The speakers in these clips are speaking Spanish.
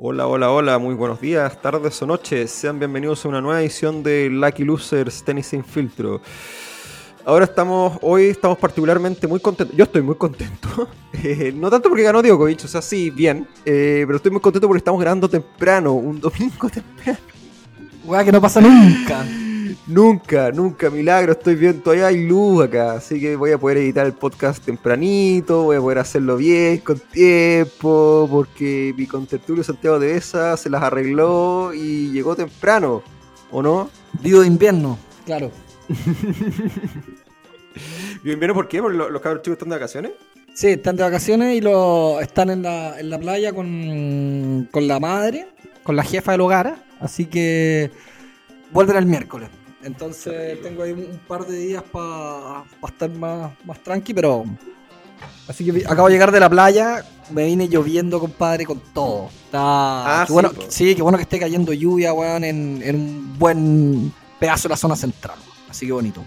Hola, hola, hola, muy buenos días, tardes o noches. Sean bienvenidos a una nueva edición de Lucky Losers Tenis sin filtro. Ahora estamos, hoy estamos particularmente muy contentos. Yo estoy muy contento. Eh, no tanto porque ganó Djokovic, o sea, sí, bien. eh, pero estoy muy contento porque estamos grabando temprano, un domingo temprano. Weá, que no pasa nunca. Nunca, nunca, milagro, estoy bien, todavía hay luz acá, así que voy a poder editar el podcast tempranito, voy a poder hacerlo bien, con tiempo, porque mi contertulio Santiago de Besa se las arregló y llegó temprano, ¿o no? Digo de invierno, claro. ¿Bien, bien, por qué? ¿Porque lo- los cabros chicos están de vacaciones? Sí, están de vacaciones y lo, están en la, en la playa con, con la madre, con la jefa del hogar, así que vuelven el miércoles. Entonces tengo ahí un par de días para estar más, más tranqui, pero... Así que acabo de llegar de la playa, me vine lloviendo, compadre, con todo. Está, Ah, qué sí, bueno, sí, qué bueno que esté cayendo lluvia, weón, en, en un buen pedazo de la zona central. Así que bonito.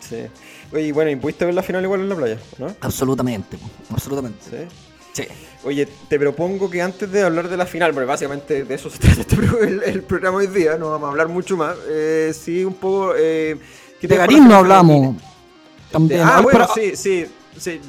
Sí. Oye, y bueno, ¿y pudiste ver la final igual en la playa, no? Absolutamente, absolutamente. Sí. Sí. Oye, te propongo que antes de hablar de la final, porque básicamente de eso se trata este el, el programa hoy día, no vamos a hablar mucho más. Eh, sí, un poco. Eh, ¿qué te De Garín hablamos. También. Ah, bueno, pero, sí, sí, sí,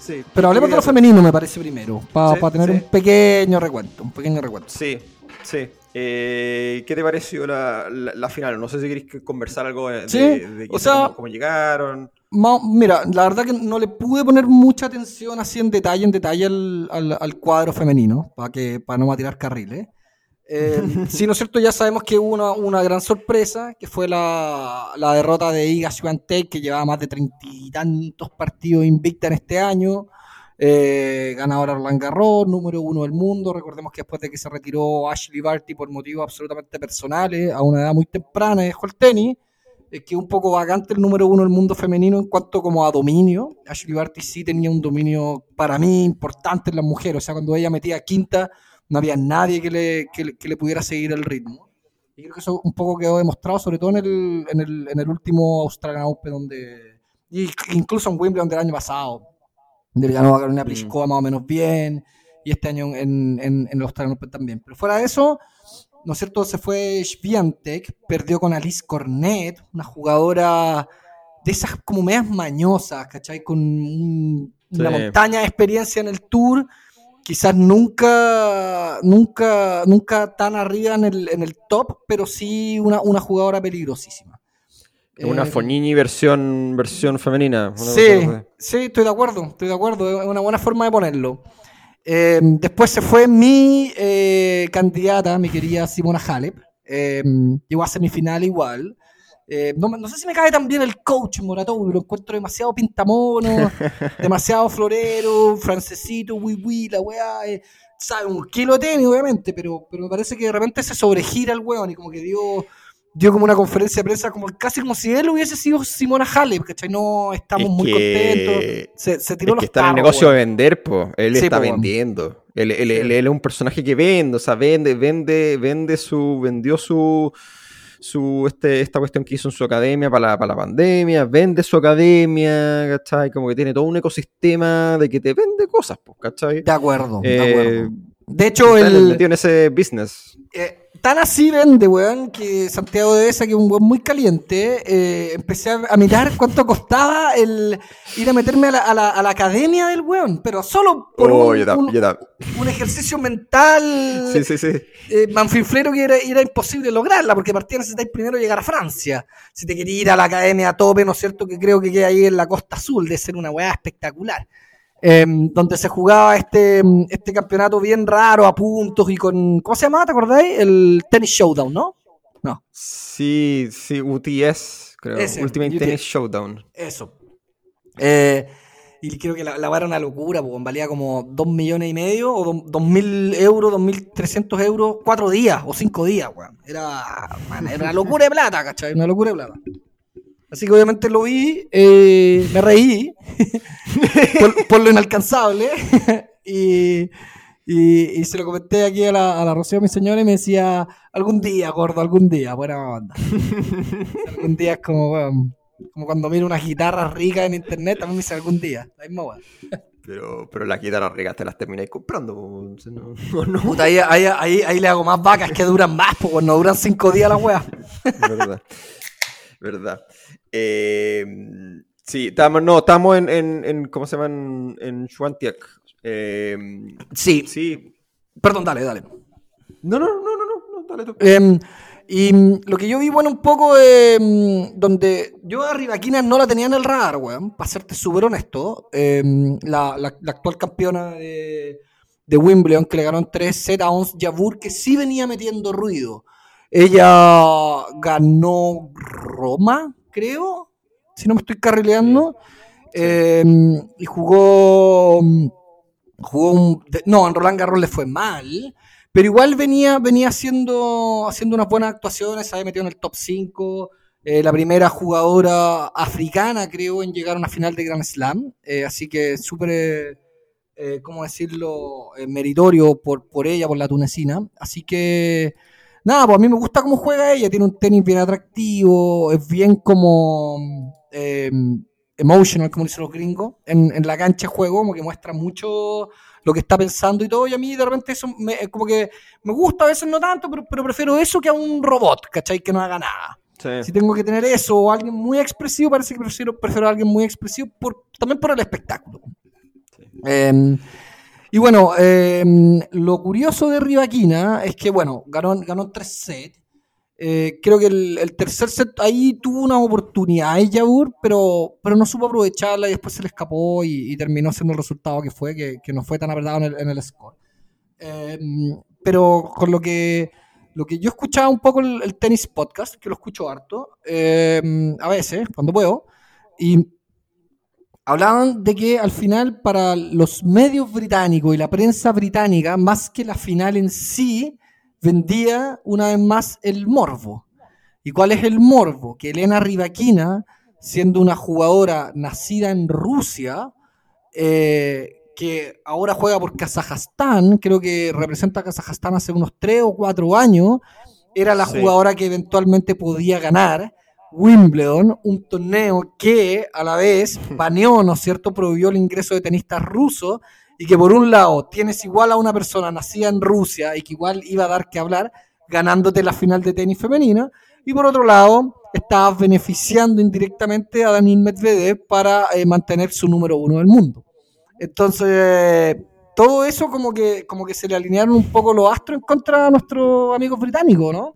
sí. pero hablemos de lo femenino, me parece primero. Para Sí, tener sí. un pequeño recuento. Un pequeño recuento. Sí, sí. Eh, ¿Qué te pareció la, la, la final? No sé si queréis que conversar algo de, Sí, de- de o sea- cómo, cómo llegaron. Mira, la verdad que no le pude poner mucha atención así en detalle, en detalle al, al- al cuadro femenino, para que para no tirar carriles. Eh, sí, ¿no es cierto? Ya sabemos que hubo una, una gran sorpresa, que fue la, la derrota de Iga Swiatek, que llevaba más de treinta y tantos partidos invicta en este año. Eh, ganadora Roland Garros, número uno del mundo. Recordemos que después de que se retiró Ashley Barty por motivos absolutamente personales, a una edad muy temprana, dejó el tenis que un poco vacante el número uno del mundo femenino en cuanto como a dominio. Ashley Barty sí tenía un dominio para mí importante en las mujeres. O sea, cuando ella metía quinta, no había nadie que le, que le, que le pudiera seguir el ritmo. Y creo que eso un poco quedó demostrado, sobre todo en el, en el, en el último Australian Open, donde, y incluso en Wimbledon del año pasado, donde ganó a Carolina Pliskova más o menos bien, y este año en, en, en el Australian Open también. Pero fuera de eso, ¿no es cierto? Se fue Swiatek, perdió con Alice Cornet, una jugadora de esas como medias mañosas, ¿cachai? Con un- una montaña de experiencia en el tour, quizás nunca, nunca, nunca tan arriba en el, en el top, pero sí una, una jugadora peligrosísima. Una Eh, Fognini versión, versión femenina. Sí, sí, estoy de acuerdo, estoy de acuerdo, es una buena forma de ponerlo. Eh, después se fue mi eh, candidata, mi querida Simona Halep, eh, llegó a semifinal igual. No, no sé si me cae tan bien el coach Moratón, lo encuentro demasiado pintamono, demasiado florero, francesito, wii wii, la weá, sabe, un kilo de tenis obviamente, pero, pero me parece que de repente se sobregira el weón y como que dio, dio como una conferencia de prensa, como casi como si él hubiese sido Simona Halep, ¿cachai? No estamos Es muy que- contentos. Se, se tiró Es los que está en el negocio de vender, po. Él Sí, está po, vendiendo. Él, él- él- él es un personaje que vende, o sea, vende, vende, vende su, vendió su, su, este, esta cuestión que hizo en su academia para la, para la pandemia, vende su academia, ¿cachai? Como que tiene todo un ecosistema de que te vende cosas, pues, ¿cachai? De acuerdo, de Eh, acuerdo. De hecho, Está el, metido en ese business. Eh, tan así vende, weón, que Santiago de Esa, que es un weón muy caliente, eh, empecé a, mirar cuánto costaba el ir a meterme a la, a la- a la academia del weón, pero solo por Oh, un, ejercicio mental Sí, sí, sí. eh, manfinflero que era, era imposible lograrla, porque partía necesitáis primero llegar a Francia. Si te querías ir a la academia a tope, ¿no es cierto? Que creo que queda ahí en la costa azul, de ser una weá espectacular. Eh, donde se jugaba este, este campeonato bien raro, a puntos y con. ¿Cómo se llamaba? ¿Te acordáis? El Tennis Showdown, ¿no? No, Sí, sí, UTS, creo. Ese, Ultimate UTS. Tennis Showdown. eso. Eh, y creo que la, la era una locura, porque valía como 2 millones y medio o 2 mil euros, 2.300 euros, 4 días o 5 días, weón. Era, man, era una locura de plata, ¿cachai? Una locura de plata. Así que obviamente lo vi, eh, me reí por, por lo inalcanzable y, y, y se lo comenté aquí a la, a la Rocío, mi señora, y me decía, algún día, gordo, algún día, buena onda. algún día es como, como cuando miro unas guitarras ricas en internet, también me dice algún día, la misma weá. Pero, pero la quita la regaste las termináis comprando. Puta, ahí, ahí, le hago más vacas que duran más, pues no duran cinco días la wea. Verdad. Eh, sí, estamos, no, estamos en, en, ¿cómo se llama? En, en Eh, sí. Sí. Perdón, dale, dale. No, no, no, no, no, dale tú. Eh, y mm, lo que yo vi, bueno, un poco eh, donde yo a Rivaquina no la tenía en el radar, weón, para serte súper honesto. Eh, la, la, actual campeona de, de, Wimbledon, que le ganó en 3 set a Ons Jabur, que sí venía metiendo ruido. Ella ganó Roma, creo, si no me estoy carrileando. Eh, y jugó. Jugó un. No, en Roland Garros le fue mal. Pero igual venía, venía haciendo, haciendo unas buenas actuaciones, se había metido en el top 5. Eh, la primera jugadora africana, creo, en llegar a una final de Grand Slam. Eh, así que súper, eh, ¿cómo decirlo?, meritorio por, por ella, por la tunecina. Así que, nada, pues a mí me gusta cómo juega ella. Tiene un tenis bien atractivo, es bien como emotional, como dicen los gringos. En, en la cancha de juego, como que muestra mucho lo que está pensando y todo, y a mí de repente eso me, como que me gusta, a veces no tanto, pero, prefiero eso que a un robot, ¿cachai? Que no haga nada. Si tengo que tener eso o alguien muy expresivo, parece que prefiero, prefiero a alguien muy expresivo por, también por el espectáculo. Em, y bueno, em, lo curioso de Rivaquina es que, bueno, ganó, ganó tres sets eh, creo que el, tercer set ahí tuvo una oportunidad Yabur, pero, pero no supo aprovecharla y después se le escapó y, terminó siendo el resultado que fue, que, no fue tan apretado en el, score. Eh, pero con lo que, lo que yo escuchaba un poco el, tenis podcast, que lo escucho harto, eh, a veces, cuando puedo, y hablaban de que al final para los medios británicos y la prensa británica, más que la final en sí, vendía una vez más el morbo. ¿Y cuál es el morbo? Que Elena Rivaquina, siendo una jugadora nacida en Rusia, eh, que ahora juega por Kazajstán, creo que representa a Kazajstán hace unos 3 o 4 años, era la jugadora que eventualmente podía ganar Wimbledon, un torneo que a la vez baneó, ¿no es cierto?, prohibió el ingreso de tenistas rusos y que por un lado tienes igual a una persona nacida en Rusia y que igual iba a dar que hablar ganándote la final de tenis femenina, y por otro lado estabas beneficiando indirectamente a Daniel Medvedev para eh, mantener su número uno del mundo. Entonces, todo eso como que, como que se le alinearon un poco los astros en contra de nuestros amigos británicos, ¿no?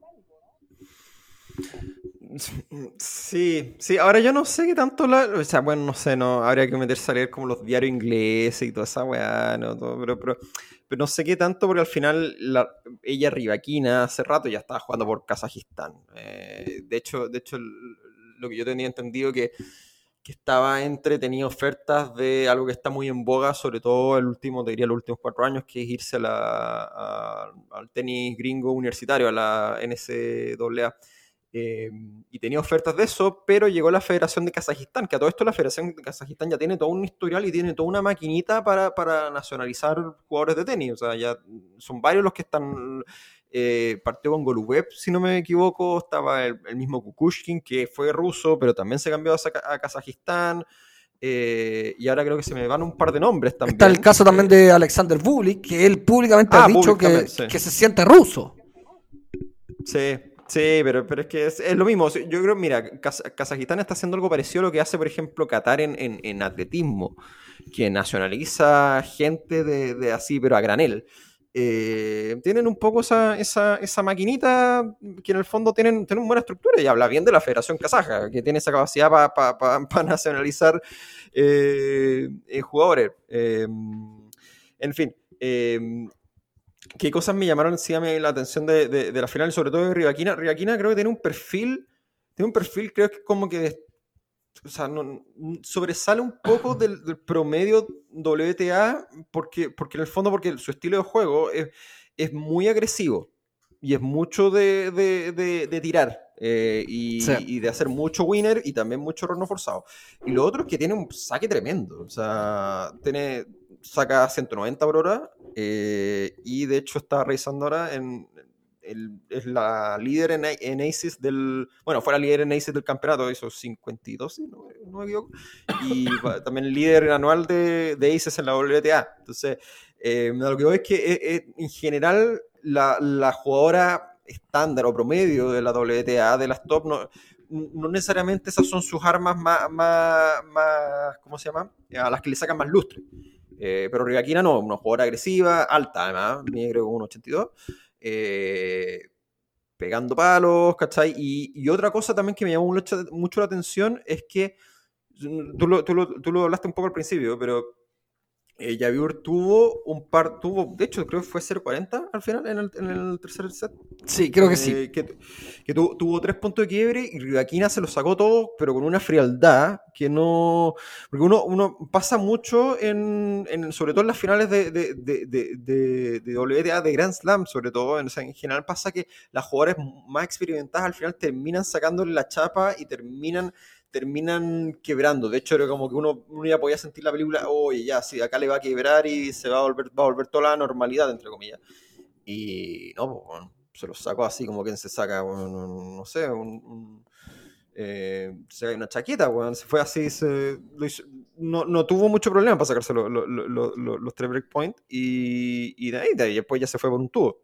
Sí, sí, ahora yo no sé qué tanto la. O sea, bueno, no sé, no. Habría que meterse a leer como los diarios ingleses y toda esa weá, ¿no? pero, pero, pero, no sé qué tanto porque al final la, ella Rivaquina hace rato ya estaba jugando por Kazajistán. Eh, de hecho, de hecho, lo que yo tenía entendido que, que estaba entre, tenía ofertas de algo que está muy en boga, sobre todo el último, te diría los últimos cuatro años, que es irse a la, al tenis gringo universitario, a la NCAA eh, y tenía ofertas de eso, pero llegó la Federación de Kazajistán, que a todo esto la Federación de Kazajistán ya tiene todo un historial y tiene toda una maquinita para, para nacionalizar jugadores de tenis. O sea, ya son varios los que están. Eh, partió con Golubev, si no me equivoco, estaba el, mismo Kukushkin, que fue ruso, pero también se cambió a, Kazajistán. Eh, y ahora creo que se me van un par de nombres también. Está el caso también de Alexander Bublik, que él públicamente ha ah, dicho que, que se siente ruso. Sí, Sí, pero, pero es que es, lo mismo. Yo creo, mira, Kazajistán está haciendo algo parecido a lo que hace, por ejemplo, Qatar en, en, atletismo, que nacionaliza gente de, así, pero a granel. Eh, tienen un poco esa, esa, esa, maquinita que en el fondo tienen, tienen buena estructura y habla bien de la Federación Kazaja, que tiene esa capacidad para nacionalizar eh, eh, jugadores. en fin, qué cosas me llamaron encima la atención de, de, la final, sobre todo de Rivaquina. Rivaquina creo que tiene un perfil, tiene un perfil creo que como que o sea, no, sobresale un poco del, promedio WTA porque, porque en el fondo porque su estilo de juego es, es muy agresivo y es mucho de, de, tirar eh, y, y, de hacer mucho winner y también mucho rono forzado. Y lo otro es que tiene un saque tremendo, o sea, tiene, saca 190 por hora eh, y de hecho estaba revisando ahora en, es la líder en, en, Aces del. Bueno, fue la líder en Aces del campeonato, hizo 52, no, no me equivoco. Y también líder anual de, de, Aces en la WTA. Entonces, eh, lo que veo es que eh, eh, en general la, la, jugadora estándar o promedio de la WTA, de las top, no, no necesariamente esas son sus armas más, más, más ¿cómo se llama? A las que le sacan más lustre. Eh, pero Rivaquina no, una jugadora agresiva, alta además, mide creo que 1,82. Eh, pegando palos, ¿cachai? Y, y, otra cosa también que me llamó mucho, mucho la atención es que, tú lo, tú, lo, tú lo hablaste un poco al principio, pero eh, tuvo un par, tuvo, de hecho creo que fue 0-40 al final en el, en el, tercer set. Sí, creo que sí. Eh, que, tuvo tres puntos de quiebre y Rivaquina se lo sacó todo, pero con una frialdad que no... Porque uno, uno pasa mucho en, en, sobre todo en las finales de, de, de, de, WTA, de Grand Slam sobre todo, en, en general pasa que las jugadoras más experimentadas al final terminan sacándole la chapa y terminan terminan quebrando. De hecho, era como que uno, uno ya podía sentir la película, oye, ya, sí, acá le va a quebrar y se va a volver, va a volver toda la normalidad, entre comillas. Y no, pues, se lo sacó así como quien se saca, no sé, un, eh, una chaqueta, bueno, se fue así, se, no, no, tuvo mucho problema para sacarse los tres breakpoints y, y, de ahí después ya se fue por un tubo.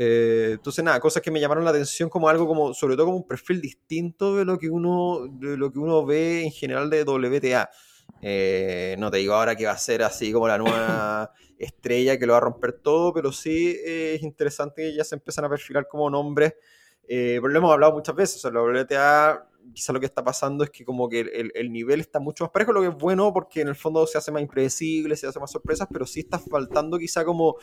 Eh, entonces, nada, cosas que me llamaron la atención como algo como, sobre todo como un perfil distinto de lo que uno, de lo que uno ve en general de WTA. Eh, no te digo ahora que va a ser así como la nueva estrella que lo va a romper todo, pero sí es interesante que ya se empiezan a perfilar como nombres. Eh, pero lo hemos hablado muchas veces, o sea, la WTA quizá lo que está pasando es que como que el, el, nivel está mucho más parejo, lo que es bueno porque en el fondo se hace más impredecible, se hace más sorpresas, pero sí está faltando quizá como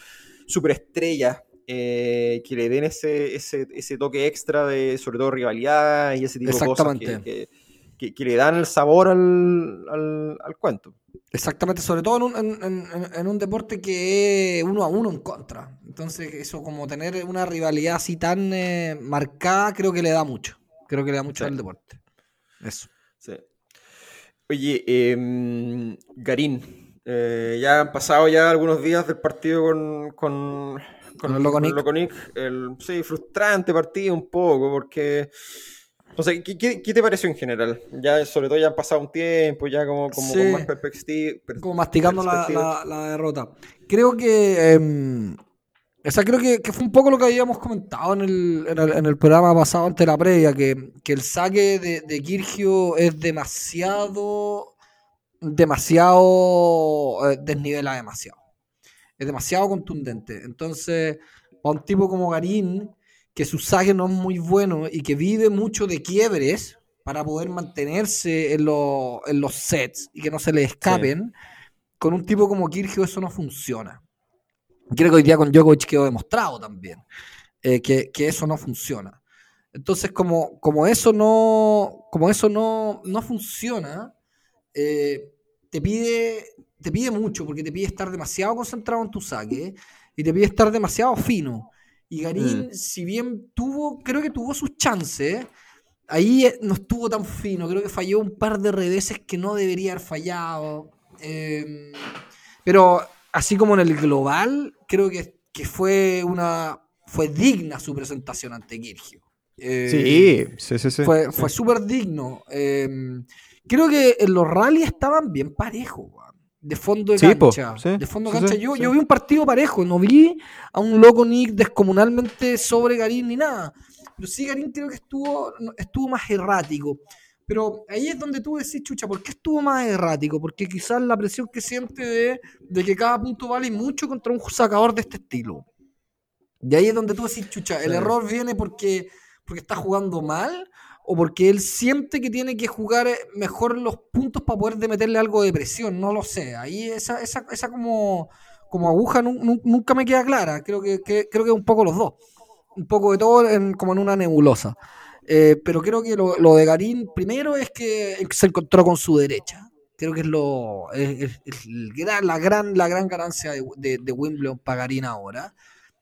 superestrellas eh, que le den ese, ese, ese, toque extra de sobre todo rivalidad y ese tipo de cosas que, que, que, le dan el sabor al, al, al cuento. Exactamente, sobre todo en un, en, en, en un, deporte que es uno a uno en contra. Entonces, eso como tener una rivalidad así tan eh, marcada, creo que le da mucho. Creo que le da mucho sí. al deporte. Eso. Sí. Oye, eh, Garín, eh, ya han pasado ya algunos días del partido con, con, con, el Loconic. Con el Loconic. El, sí, frustrante partido un poco, porque... O sea, ¿qué, qué, qué te pareció en general? Ya, sobre todo, ya han pasado un tiempo, ya como, como sí, con más perspectiva. Como masticando la, la, la, derrota. Creo que... Eh, o sea, creo que, que, fue un poco lo que habíamos comentado en el, en el, en el programa pasado ante la previa, que, que el saque de, de, Kirgio es demasiado, demasiado, eh, desnivela demasiado. Es demasiado contundente. Entonces, para un tipo como Garín, que su saque no es muy bueno y que vive mucho de quiebres para poder mantenerse en, lo, en los sets y que no se le escapen, sí. con un tipo como Kirgio eso no funciona. Creo que hoy día con Djokovic quedó demostrado también eh, que, que, eso no funciona. Entonces, como, como eso no, como eso no, no funciona, eh, te, pide, te pide mucho, porque te pide estar demasiado concentrado en tu saque y te pide estar demasiado fino. Y Garín, mm. si bien tuvo, creo que tuvo sus chances, ahí no estuvo tan fino. Creo que falló un par de reveses que no debería haber fallado. Eh, pero así como en el global, creo que, que fue una fue digna su presentación ante Kirgio. Eh, sí, sí, sí, sí, Fue, fue súper digno. Eh, creo que en los rallies estaban bien parejos, de fondo de sí, cancha. Po, sí, de fondo de cancha. yo, yo vi un partido parejo, no vi a un loco Nick descomunalmente sobre Garín ni nada. Pero sí, Garín creo que estuvo, estuvo más errático. Pero ahí es donde tú decís, chucha, ¿por qué estuvo más errático? Porque quizás la presión que siente de, de que cada punto vale mucho contra un sacador de este estilo. Y ahí es donde tú decís, chucha, ¿el sí. error viene porque, porque está jugando mal? ¿O porque él siente que tiene que jugar mejor los puntos para poder de meterle algo de presión? No lo sé. Ahí esa, esa, esa como, como aguja nunca me queda clara. Creo que, que, creo que un poco los dos. Un poco de todo en, como en una nebulosa. Eh, pero creo que lo, de Garín primero es que se encontró con su derecha. Creo que es lo es, es la, gran, la gran ganancia de, de, de, Wimbledon para Garín ahora.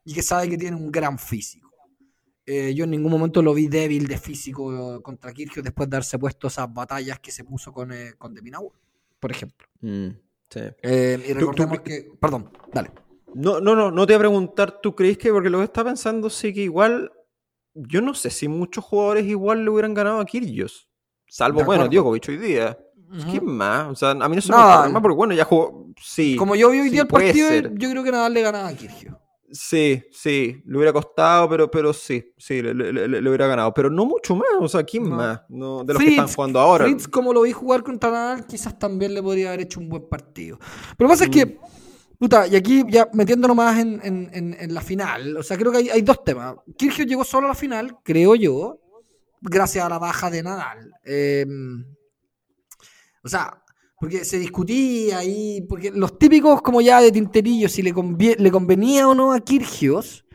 Y que sabe que tiene un gran físico. Eh, yo en ningún momento lo vi débil de físico contra Kirchhoff después de haberse puesto esas batallas que se puso con, eh, con Deminaur, por ejemplo. Mm, sí. Eh, y recordemos ¿Tú, tú... que. Perdón, dale. No, no, no, no te voy a preguntar, ¿tú crees que? Porque lo que está pensando sí que igual, yo no sé si muchos jugadores igual le hubieran ganado a Kyrgios. Salvo, bueno. Djokovic hoy día. Ujú. ¿Quién más? O sea, a mí no se No. me ocurre más porque, bueno, ya jugó. Sí. Como yo vi hoy sí, día el partido, ser. yo creo que Nadal le ganaba a Kirgio. Sí, sí, le hubiera costado, pero, pero sí, sí, le, le- le- le hubiera ganado. Pero no mucho más, o sea, ¿quién No. más? No, de los que están jugando ahora. Fritz, como lo vi jugar contra Nadal, quizás también le podría haber hecho un buen partido. Pero lo que pasa es que, Mm. puta, y aquí ya metiéndonos más en, en- en- en la final, o sea, creo que hay, hay dos temas. Kirgio llegó solo a la final, creo yo, gracias a la baja de Nadal. Eh, o sea, porque se discutía ahí, porque los típicos como ya de tinterillo, si le, le convenía o no a Kirgios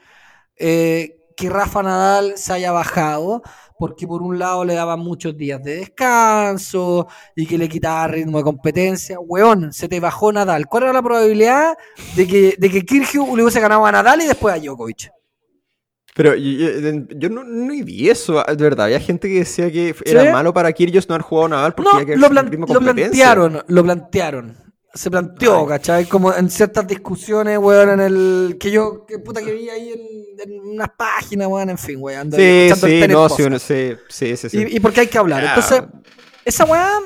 eh, que Rafa Nadal se haya bajado, porque por un lado le daban muchos días de descanso y que le quitaba ritmo de competencia. Weón, se te bajó Nadal. ¿Cuál era la probabilidad de que, de que Kirgios le hubiese ganado a Nadal y después a Djokovic? Pero yo, yo- no, no vi eso, de verdad. Había gente que decía que era ¿Sí? malo para Kyrgios no haber jugado Nadal porque No, había que lo, plan- plantearon, lo plantearon. Se planteó, Ay. ¿cachai? Como en ciertas discusiones, weón, en el. que yo, que puta que vi ahí en, en unas páginas, weón, en fin, weón. Sí, sí, no, sí, uno- sí, sí, sí, sí. Y, y porque hay que hablar. Entonces, esa weá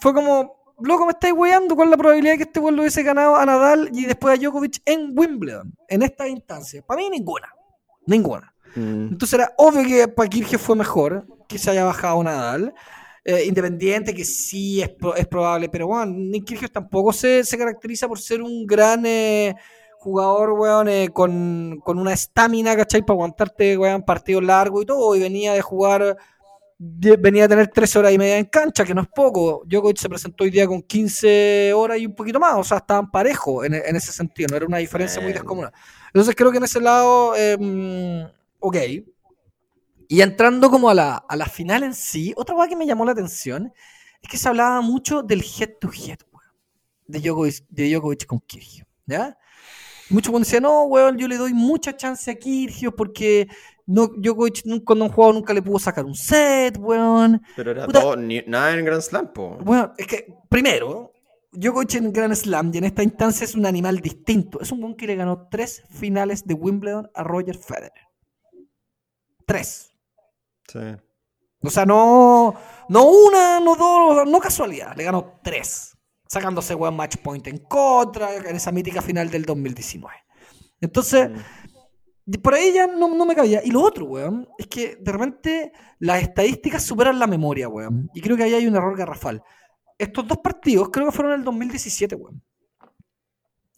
fue como, loco, me estáis weando, ¿cuál es la probabilidad de que este weón lo hubiese ganado a Nadal y después a Djokovic en Wimbledon? En esta instancia. Para mí, ninguna. Ninguna. Mm. Entonces era obvio que para Kirgios fue mejor que se haya bajado Nadal. Eh, independiente, que sí es, pro- es probable, pero bueno, Nick Kyrgios tampoco se, se caracteriza por ser un gran eh, jugador, weón, eh, con, con una estamina, ¿cachai? Para aguantarte, weón, partidos largos y todo, y venía de jugar, de- venía a tener 13 horas y media en cancha, que no es poco. Djokovic se presentó hoy día con 15 horas y un poquito más, o sea, estaban parejos en, en ese sentido, no era una diferencia muy descomunal. Entonces creo que en ese lado, eh, ok. Y entrando como a la, a la final en sí, otra cosa que me llamó la atención es que se hablaba mucho del head to head, weón, de Djokovic, de Djokovic con Kyrgios, ¿ya? Muchos decían, no, weón, yo le doy mucha chance a Kyrgios porque no, Djokovic cuando un juego nunca le pudo sacar un set, weón. Pero era Puta. todo, ni- nada en Grand Slam, po. Bueno, es que, primero, Djokovic en Grand Slam y en esta instancia es un animal distinto. Es un weón que le ganó tres finales de Wimbledon a Roger Federer. Tres. Sí. O sea, no, no una, no dos, no casualidad. Le ganó tres. Sacándose weón match point en contra en esa mítica final del 2019. Entonces, Mm. por ahí ya no, no me cabía. Y lo otro, weón, es que de repente las estadísticas superan la memoria, weón. Y creo que ahí hay un error garrafal. Estos dos partidos creo que fueron en el 2017, weón.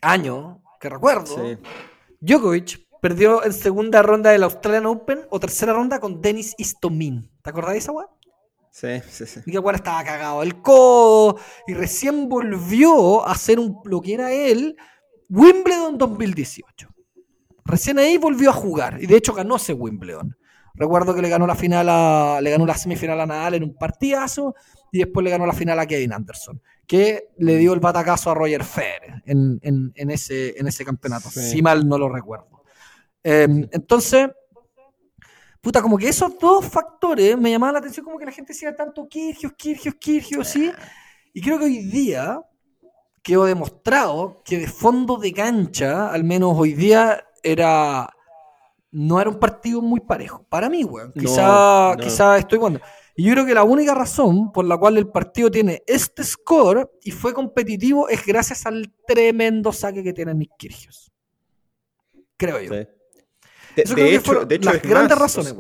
Año que recuerdo. Sí. Djokovic perdió en segunda ronda del Australian Open o tercera ronda con Denis Istomin. ¿Te acordás de esa weón? Sí, sí, sí. Y que estaba cagado el codo y recién volvió a hacer un, lo que era él Wimbledon 2018. Recién ahí volvió a jugar y de hecho ganó ese Wimbledon. Recuerdo que le ganó la final a, le ganó la semifinal a Nadal en un partidazo y después le ganó la final a Kevin Anderson, que le dio el batacazo a Roger Federer en, en- en ese, en ese campeonato, Sí. si mal no lo recuerdo. Eh, entonces, puta, como que esos dos factores me llamaban la atención, como que la gente decía tanto Kirgios, Kirgios, Kirgios, sí. Y creo que hoy día quedó demostrado que de fondo de cancha, al menos hoy día, era. No era un partido muy parejo. Para mí, weón. Quizá, no. quizá estoy cuando. Y yo creo que la única razón por la cual el partido tiene este score y fue competitivo es gracias al tremendo saque que tiene Nick Kyrgios. Creo yo. Sí. De, Eso de creo que hecho, fueron de hecho las es grandes más, razones.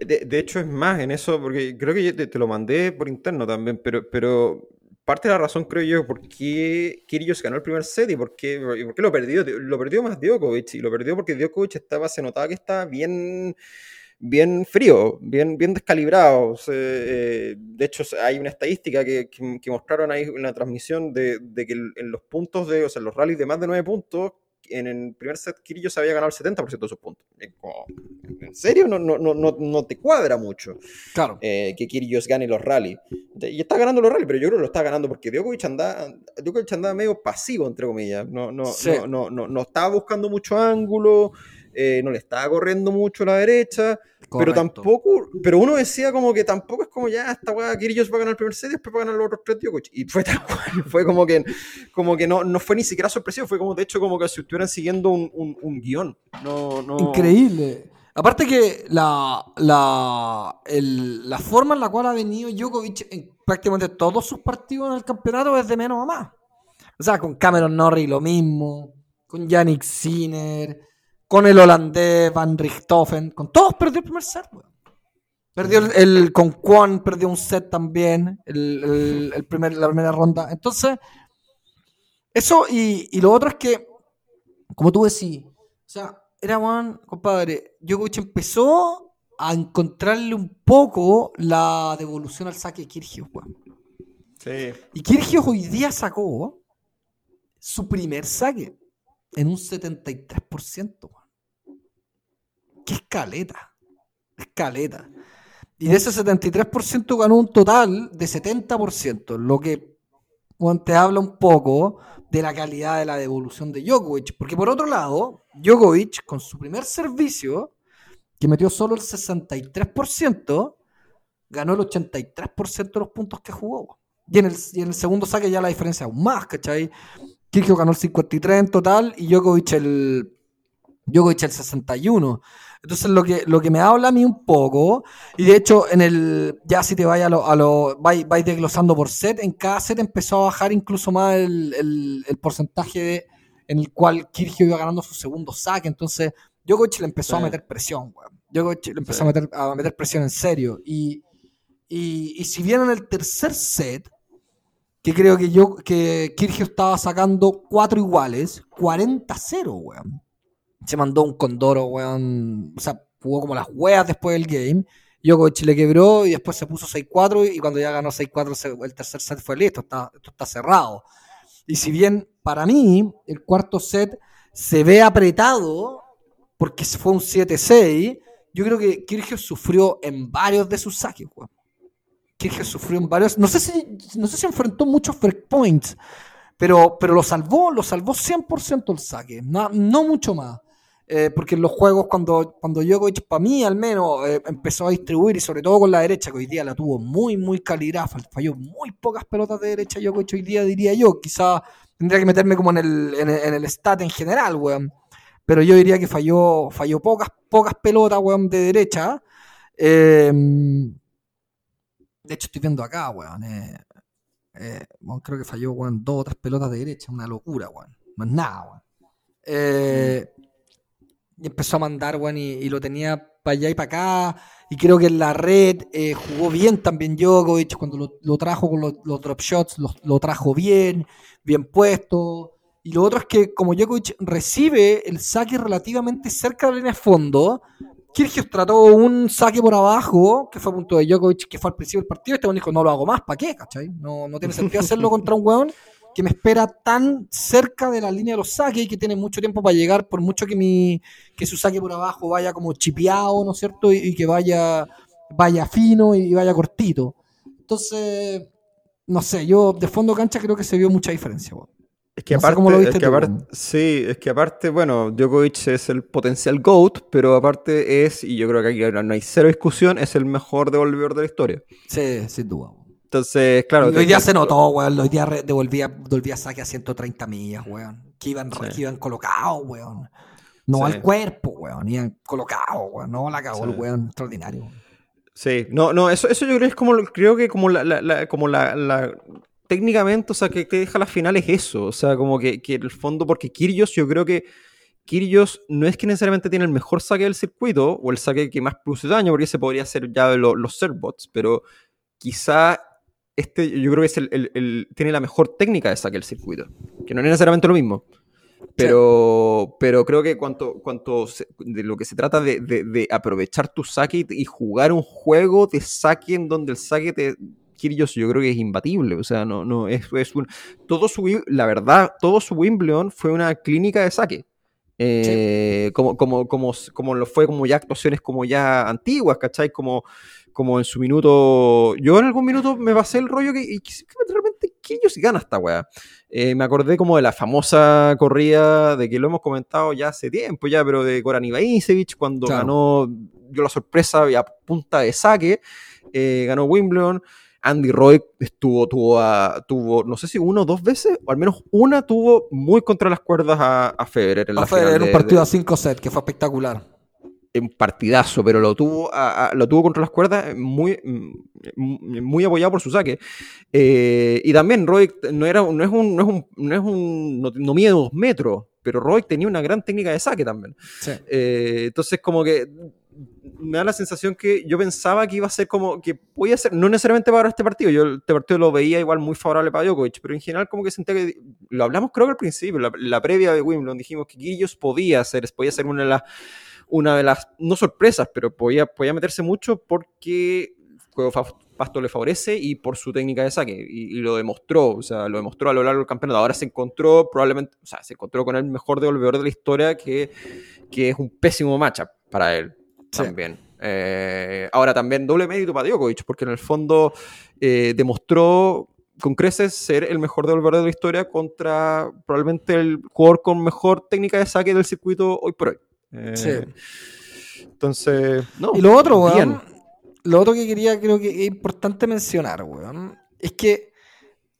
De, de hecho, es más en eso, porque creo que yo te, te lo mandé por interno también, pero, pero parte de la razón, creo yo, por qué Kyrgios ganó el primer set y por qué, y por qué lo perdió. Lo perdió más Djokovic, y lo perdió porque Djokovic estaba, se notaba que estaba bien, bien frío, bien, bien descalibrado. O sea, eh, de hecho, hay una estadística que, que- que mostraron ahí en la transmisión de, de que en los puntos de, o sea, en los rallies de más de 9 puntos, en el primer set Kyrgios había ganado el 70% de sus puntos. ¿En serio? No, no, no, no, no te cuadra mucho Claro. eh, que Kyrgios gane los rallies. Y está ganando los rallies, pero yo creo que lo está ganando porque Djokovic andaba, Djokovic andaba medio pasivo, entre comillas. No, no, Sí. no, no, no, no estaba buscando mucho ángulo. Eh, no le estaba corriendo mucho a la derecha, pero tampoco, pero uno decía como que tampoco es como ya esta weá, Kyrgios va a ganar el primer set y después va a ganar los otros tres Djokovic. Y fue tal cual, fue como que, como que no, no fue ni siquiera sorpresivo, fue como de hecho como que si estuvieran siguiendo un, un, guion. No, no... Increíble. Aparte que la, la, la forma en la cual ha venido Djokovic en prácticamente todos sus partidos en el campeonato es de menos a más. O sea, con Cameron Norrie lo mismo, con Yannick Sinner, con el holandés Van Richthofen, con todos perdió el primer set, Perdió el, con Kwon, perdió un set también, el, primer, la primera ronda. Entonces, eso y, y, lo otro es que, como tú decís, o sea, era Juan, compadre, Djokovic empezó a encontrarle un poco la devolución al saque de Kirgios, weón. Sí. Y Kirgios hoy día sacó su primer saque en un 73%. Qué escaleta. Escaleta. Y de ese 73% ganó un total de 70%, lo que te habla un poco de la calidad de la devolución de Djokovic. Porque por otro lado, Djokovic, con su primer servicio, que metió solo el 63%, ganó el 83% de los puntos que jugó. Y en, el, y en el segundo saque ya la diferencia aún más, ¿cachai? Kirchhoff ganó el 53 en total y Djokovic el, Djokovic el 61. Entonces lo que, lo que me habla a mí un poco, y de hecho en el, ya si te vayas a lo, a lo vais, desglosando por set, en cada set empezó a bajar incluso más el, porcentaje en el cual Kirchhoff iba ganando su segundo saque, entonces Djokovic le empezó a meter presión, weón. Djokovic le empezó a, meter, a meter presión en serio, y, y, y si bien en el tercer set, que creo que yo que Kirgio estaba sacando cuatro iguales, 40-0, weón. Se mandó un condoro, weón. O sea, jugó como las weas después del game. Djokovic le quebró y después se puso 6-4 y cuando ya ganó 6-4 el tercer set fue listo, está, esto está cerrado. Y si bien para mí el cuarto set se ve apretado porque fue un 7-6, yo creo que Kirgio sufrió en varios de sus saques, weón que sufrió en varios. No sé si, no sé si enfrentó muchos break points, pero, pero lo salvó, lo salvó 100% el saque, no, no mucho más. Eh, porque en los juegos, cuando, cuando Djokovic, para mí al menos, eh, empezó a distribuir, y sobre todo con la derecha, que hoy día la tuvo muy, muy calibrada, falló muy pocas pelotas de derecha Djokovic hoy día, diría yo. Quizá tendría que meterme como en el, en el, stat en general, weón. Pero yo diría que falló, falló pocas, pocas pelotas, weón, de derecha. Eh, de hecho, estoy viendo acá, weón. Eh, eh, creo que falló, weón, dos o tres pelotas de derecha. Una locura, weón. Más nada, weón. Eh, y empezó a mandar, weón, y, lo tenía para allá y para acá. Y creo que en la red jugó bien también Djokovic cuando lo, trajo con los, drop shots, lo, trajo bien, bien puesto. Y lo otro es que como Djokovic recibe el saque relativamente cerca de la línea de fondo, Kirgios trató un saque por abajo, que fue a punto de Djokovic, que fue al principio del partido. Este weón dijo, no lo hago más, ¿para qué? ¿Cachai? No, no tiene sentido hacerlo contra un weón que me espera tan cerca de la línea de los saques y que tiene mucho tiempo para llegar, por mucho que mi que su saque por abajo vaya como chipeado, ¿no es cierto? Y, que vaya, vaya fino y vaya cortito. Entonces, no sé, yo de fondo cancha creo que se vio mucha diferencia. Weón. Es que, aparte, es que aparte, sí, es que aparte, bueno, Djokovic es el potencial GOAT, pero aparte es, y yo creo que aquí no hay cero discusión, es el mejor devolvedor de la historia. Sí, sin duda. Entonces, claro. hoy día se notó, weón. Hoy día devolvía, devolvía saque a 130 millas, weón. Que iban, iban colocados, weón. No al cuerpo, weón. Iban colocados, weón. No la cagó el weón. Extraordinario. Sí, no, no, eso, eso yo creo que es como, creo que como la, como la, técnicamente, o sea, que te deja las finales eso. O sea, como que, que el fondo, porque Kyrgios, yo creo que Kyrgios no es que necesariamente tiene el mejor saque del circuito o el saque que más produce daño, porque ese podría ser ya de los serbots, pero quizá este yo creo que es el, tiene la mejor técnica de saque del circuito, que no es necesariamente lo mismo. Pero, pero creo que cuanto, cuanto de lo que se trata de, de aprovechar tu saque y jugar un juego de saque en donde el saque te, Kyrgios yo creo que es imbatible, o sea, no, no, es, es un, todo su, la verdad, todo su Wimbledon fue una clínica de saque. Eh, como, como, como, como lo fue como ya actuaciones como ya antiguas, ¿cachai? Como, como en su minuto, yo en algún minuto me pasé el rollo que, realmente Kirios gana esta weá. Eh, me acordé como de la famosa corrida de que lo hemos comentado ya hace tiempo, ya, pero de Goran Ivanisevic, cuando ganó, dio la sorpresa a punta de saque, eh, ganó Wimbledon. Andy Roy estuvo, tuvo, tuvo, no sé si uno o dos veces, o al menos una tuvo muy contra las cuerdas a, a Federer. En a Federer, un partido a 5 sets que fue espectacular un partidazo, pero lo tuvo, lo tuvo contra las cuerdas muy, mm, muy apoyado por su saque. Eh, y también Roy no, era, no es un, no es un, no, es un, no, mide dos metros, pero Roy tenía una gran técnica de saque también. Eh, entonces como que me da la sensación que yo pensaba que iba a ser como que podía ser, no necesariamente para este partido, yo este partido lo veía igual muy favorable para Djokovic, pero en general como que sentía que, lo hablamos creo que al principio, la, previa de Wimbledon, dijimos que Guillos podía ser, podía ser una de las una de las, no sorpresas, pero podía, podía meterse mucho porque el juego Pasto le favorece y por su técnica de saque. Y, lo demostró, o sea, lo demostró a lo largo del campeonato. Ahora se encontró probablemente, o sea, se encontró con el mejor devolvedor de la historia que, que es un pésimo matchup para él también. Eh, ahora también doble mérito para Djokovic, porque en el fondo eh, demostró con creces ser el mejor devolvedor de la historia contra probablemente el jugador con mejor técnica de saque del circuito hoy por hoy. Eh, entonces, no. Y lo otro, weón, lo otro que quería, creo que es importante mencionar, weón, es que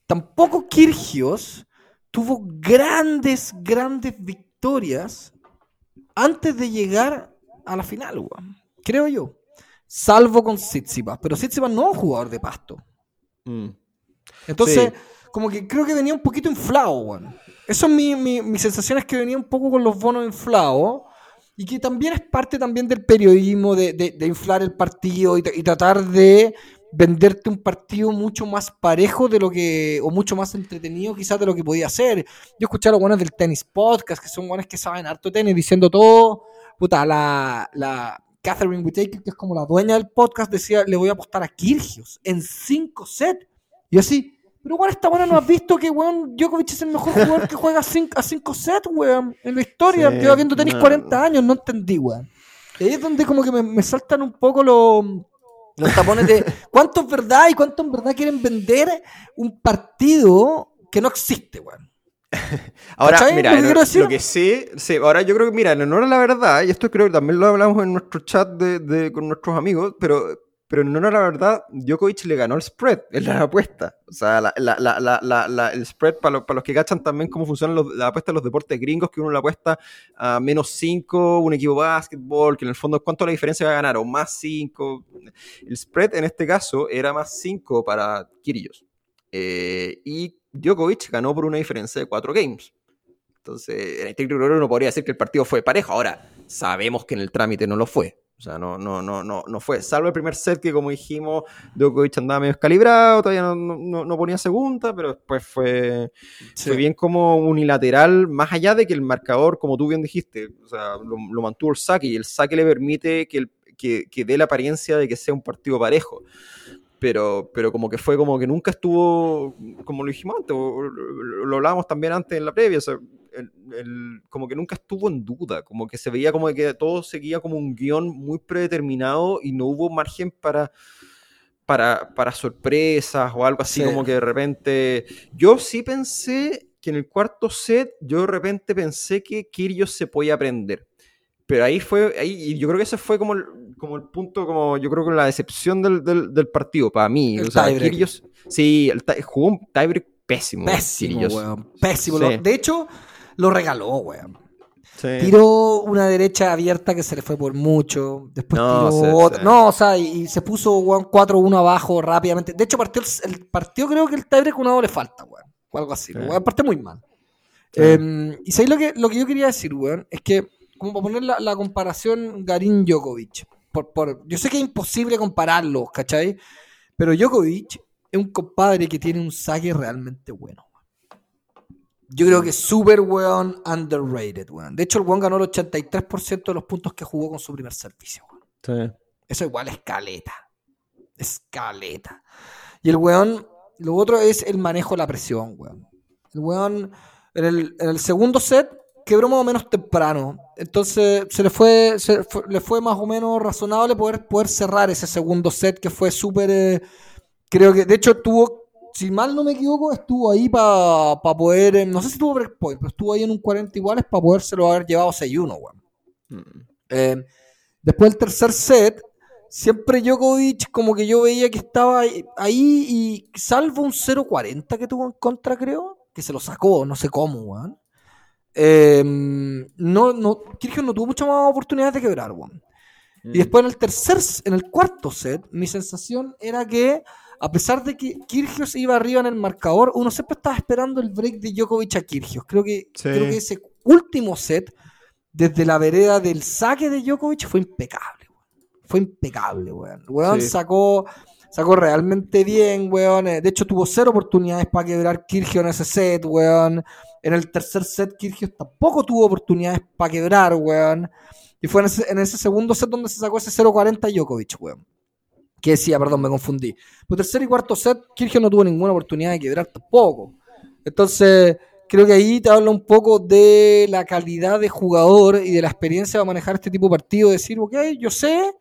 tampoco Kirgios tuvo grandes, grandes victorias antes de llegar a la final, weón. Creo yo. Salvo con Tsitsipas. Pero Tsitsipas no es un jugador de pasto. Mm. Entonces, como que creo que venía un poquito inflado, weón. Eso es mi, mi, mi sensación, es que venía un poco con los bonos inflados y que también es parte también del periodismo de, inflar el partido y, tratar de venderte un partido mucho más parejo de lo que, o mucho más entretenido quizás de lo que podía ser. Yo escuché a los buenos del tenis podcast, que son buenos que saben harto tenis, diciendo todo, puta, la, la Catherine Whittaker, que es como la dueña del podcast, decía, le voy a apostar a Kirgios en cinco sets. Y así, pero bueno, esta buena no has visto que weón Djokovic es el mejor jugador que juega a 5 sets, weón, en la historia. Lleva viendo tenis 40 años, no entendí, weón. Ahí es donde como que me, saltan un poco los, los tapones de cuánto es verdad y cuánto en verdad quieren vender un partido que no existe, weón. Ahora, mira, lo, que sí, sí, ahora yo creo que, mira, en honor a la verdad, y esto creo que también lo hablamos en nuestro chat de, con nuestros amigos, pero pero no, no, la verdad, Djokovic le ganó el spread en la apuesta. O sea, la, el spread, para, los que cachan también cómo funcionan la apuesta de los deportes gringos, que uno la apuesta a menos 5, un equipo de básquetbol, que en el fondo, ¿cuánto la diferencia va a ganar? O más 5. El spread en este caso era más 5 para Kyrgios. Eh, y Djokovic ganó por una diferencia de 4 games. Entonces, en este uno podría decir que el partido fue parejo. Ahora, sabemos que en el trámite no lo fue. O sea, no, no, no, no, no fue. Salvo el primer set que, como dijimos, Djokovic andaba medio descalibrado, todavía no, no, ponía segunda, pero después fue, fue bien como unilateral, más allá de que el marcador, como tú bien dijiste, o sea, lo, mantuvo el saque y el saque le permite que, el, que, que dé la apariencia de que sea un partido parejo pero, pero como que fue como que nunca estuvo, como lo dijimos antes, lo, hablábamos también antes en la previa, como que nunca estuvo en duda, como que se veía como que todo seguía como un guion muy predeterminado y no hubo margen para, para, para sorpresas o algo así, como que de repente, yo sí pensé que en el cuarto set, yo de repente pensé que Kyrgios se podía aprender. Pero ahí fue, ahí, y yo creo que ese fue como el, como el punto, como yo creo que la decepción del, del, partido, para mí. o sea, Kyrgios, sí, jugó un tiebreak pésimo. Pésimo, weón, Pésimo. De hecho, lo regaló, weón. Tiró una derecha abierta que se le fue por mucho. Después tiró otra. No, o sea, y, se puso 4-1 abajo rápidamente. De hecho, partió el, partido, creo que el tiebreak una doble falta, weón. O algo así. Weón, partió muy mal. Em, y sabéis lo que, lo que yo quería decir, weón, es que como para poner la, comparación Garín-Djokovic. Por, por, yo sé que es imposible compararlos, ¿cachai? Pero Djokovic es un compadre que tiene un saque realmente bueno. Yo creo que es súper weón underrated, weón. De hecho, el weón ganó el 83% de los puntos que jugó con su primer servicio, weón. Eso igual es caleta. Escaleta. Y el weón, lo otro es el manejo de la presión, weón. El weón, en el, en el segundo set, quebró más o menos temprano. Entonces se le fue, le fue más o menos razonable poder, poder cerrar ese segundo set que fue súper... Eh, creo que, de hecho, tuvo si mal no me equivoco, estuvo ahí para poder, eh, no sé si tuvo breakpoint, pero estuvo ahí en un 40 iguales para podérselo haber llevado 6-1, weón. Mm. Eh, después del tercer set, siempre Djokovic como que yo veía que estaba ahí y salvo un 0-40 que tuvo en contra, creo, que se lo sacó, no sé cómo, weón. Em, no, no, Kirgios no tuvo muchas más oportunidades de quebrar, weón. Y mm. después en el tercer, en el cuarto set, mi sensación era que, a pesar de que Kirgios iba arriba en el marcador, uno siempre estaba esperando el break de Djokovic a Kirgios. Creo que, creo que ese último set, desde la vereda del saque de Djokovic, fue impecable. Fue impecable, weón. Weón sacó, sacó realmente bien, weón. De hecho, tuvo cero oportunidades para quebrar Kirgios en ese set, weón. En el tercer set, Kirgios tampoco tuvo oportunidades para quebrar, weón. Y fue en ese, segundo set donde se sacó ese 0-40 Djokovic, weón. Que decía, perdón, me confundí. Pero tercer y cuarto set, Kirgios no tuvo ninguna oportunidad de quebrar tampoco. Entonces, creo que ahí te habla un poco de la calidad de jugador y de la experiencia de manejar este tipo de partido. Decir, ok, yo sé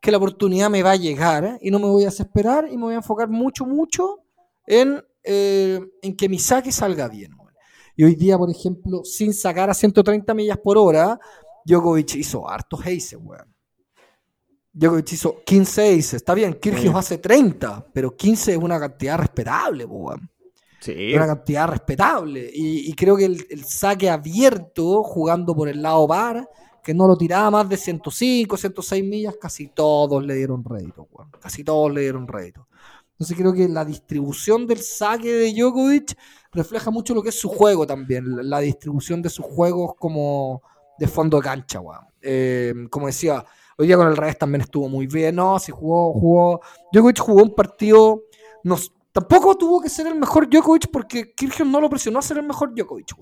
que la oportunidad me va a llegar y no me voy a desesperar y me voy a enfocar mucho, mucho en, eh, en que mi saque salga bien. Y hoy día, por ejemplo, sin sacar a 130 millas por hora, Djokovic hizo hartos aces, weón. Djokovic hizo 15 aces. Está bien, Kyrgios hace 30, pero 15 es una cantidad respetable, weón. Sí. Una cantidad respetable. Y, creo que el, el, saque abierto, jugando por el lado bar, que no lo tiraba más de 105, 106 millas, casi todos le dieron rédito, casi todos le dieron rédito. Entonces creo que la distribución del saque de Djokovic refleja mucho lo que es su juego también, la distribución de sus juegos como de fondo de cancha, eh, como decía, hoy día con el revés también estuvo muy bien, no, si jugó, jugó, Djokovic jugó un partido, tampoco tuvo que ser el mejor Djokovic porque Kirchhoff no lo presionó a ser el mejor Djokovic,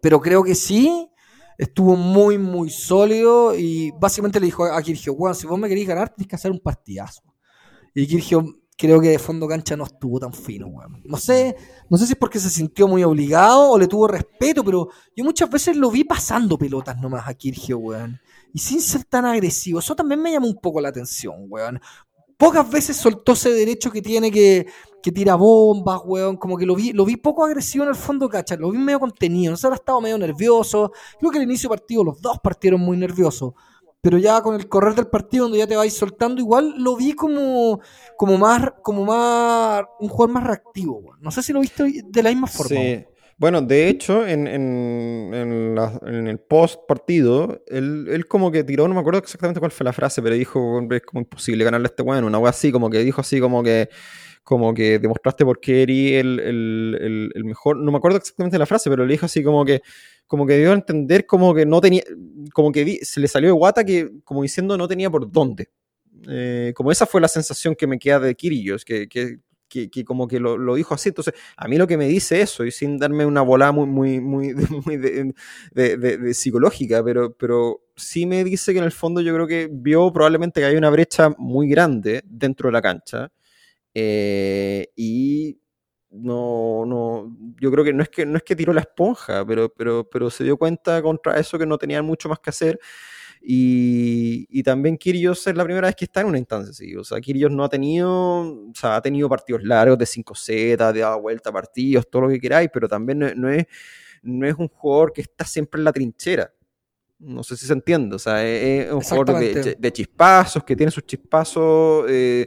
pero creo que sí estuvo muy, muy sólido y básicamente le dijo a Kirgio, bueno, si vos me queréis ganar, tenés que hacer un partidazo. Y Kirgio creo que de fondo cancha no estuvo tan fino, weón. No sé, no sé si es porque se sintió muy obligado o le tuvo respeto, pero yo muchas veces lo vi pasando pelotas nomás a Kirgio, weón. Y sin ser tan agresivo. Eso también me llamó un poco la atención, weón pocas veces soltó ese derecho que tiene que, que tira bombas, weón. Como que lo vi, lo vi poco agresivo en el fondo, cacha. Lo vi medio contenido. No sé, estado medio nervioso. Creo que al inicio del partido los dos partieron muy nerviosos. Pero ya con el correr del partido, donde ya te vais soltando, igual lo vi como, como más, como más, un jugador más reactivo, weón. No sé si lo viste de la misma forma. Sí. Bueno, de hecho, en, el post partido, él, como que tiró, no me acuerdo exactamente cuál fue la frase, pero dijo, es como imposible ganarle a este weón, una wea así, como que dijo así como que como que demostraste por qué eres el, mejor, no me acuerdo exactamente la frase, pero le dijo así como que como que dio a entender como que no tenía, como que se le salió de guata que como diciendo no tenía por dónde. Eh, como esa fue la sensación que me queda de Kirillos, que, que, que, como que lo, dijo así. Entonces, a mí lo que me dice eso, y sin darme una bola muy, muy, muy, muy de, psicológica, pero, pero sí me dice que en el fondo yo creo que vio probablemente que hay una brecha muy grande dentro de la cancha. Eh, y no, no, yo creo que no es que no es que tiró la esponja, pero, pero, pero se dio cuenta contra eso que no tenían mucho más que hacer y, también Kirios es la primera vez que está en una instancia así. O sea, Kirios no ha tenido, o sea, ha tenido partidos largos de 5Z, de dado vuelta partidos, todo lo que queráis, pero también no, es, no es un jugador que está siempre en la trinchera. No sé si se entiende. O sea, es, un jugador de, de, chispazos, que tiene sus chispazos. Eh,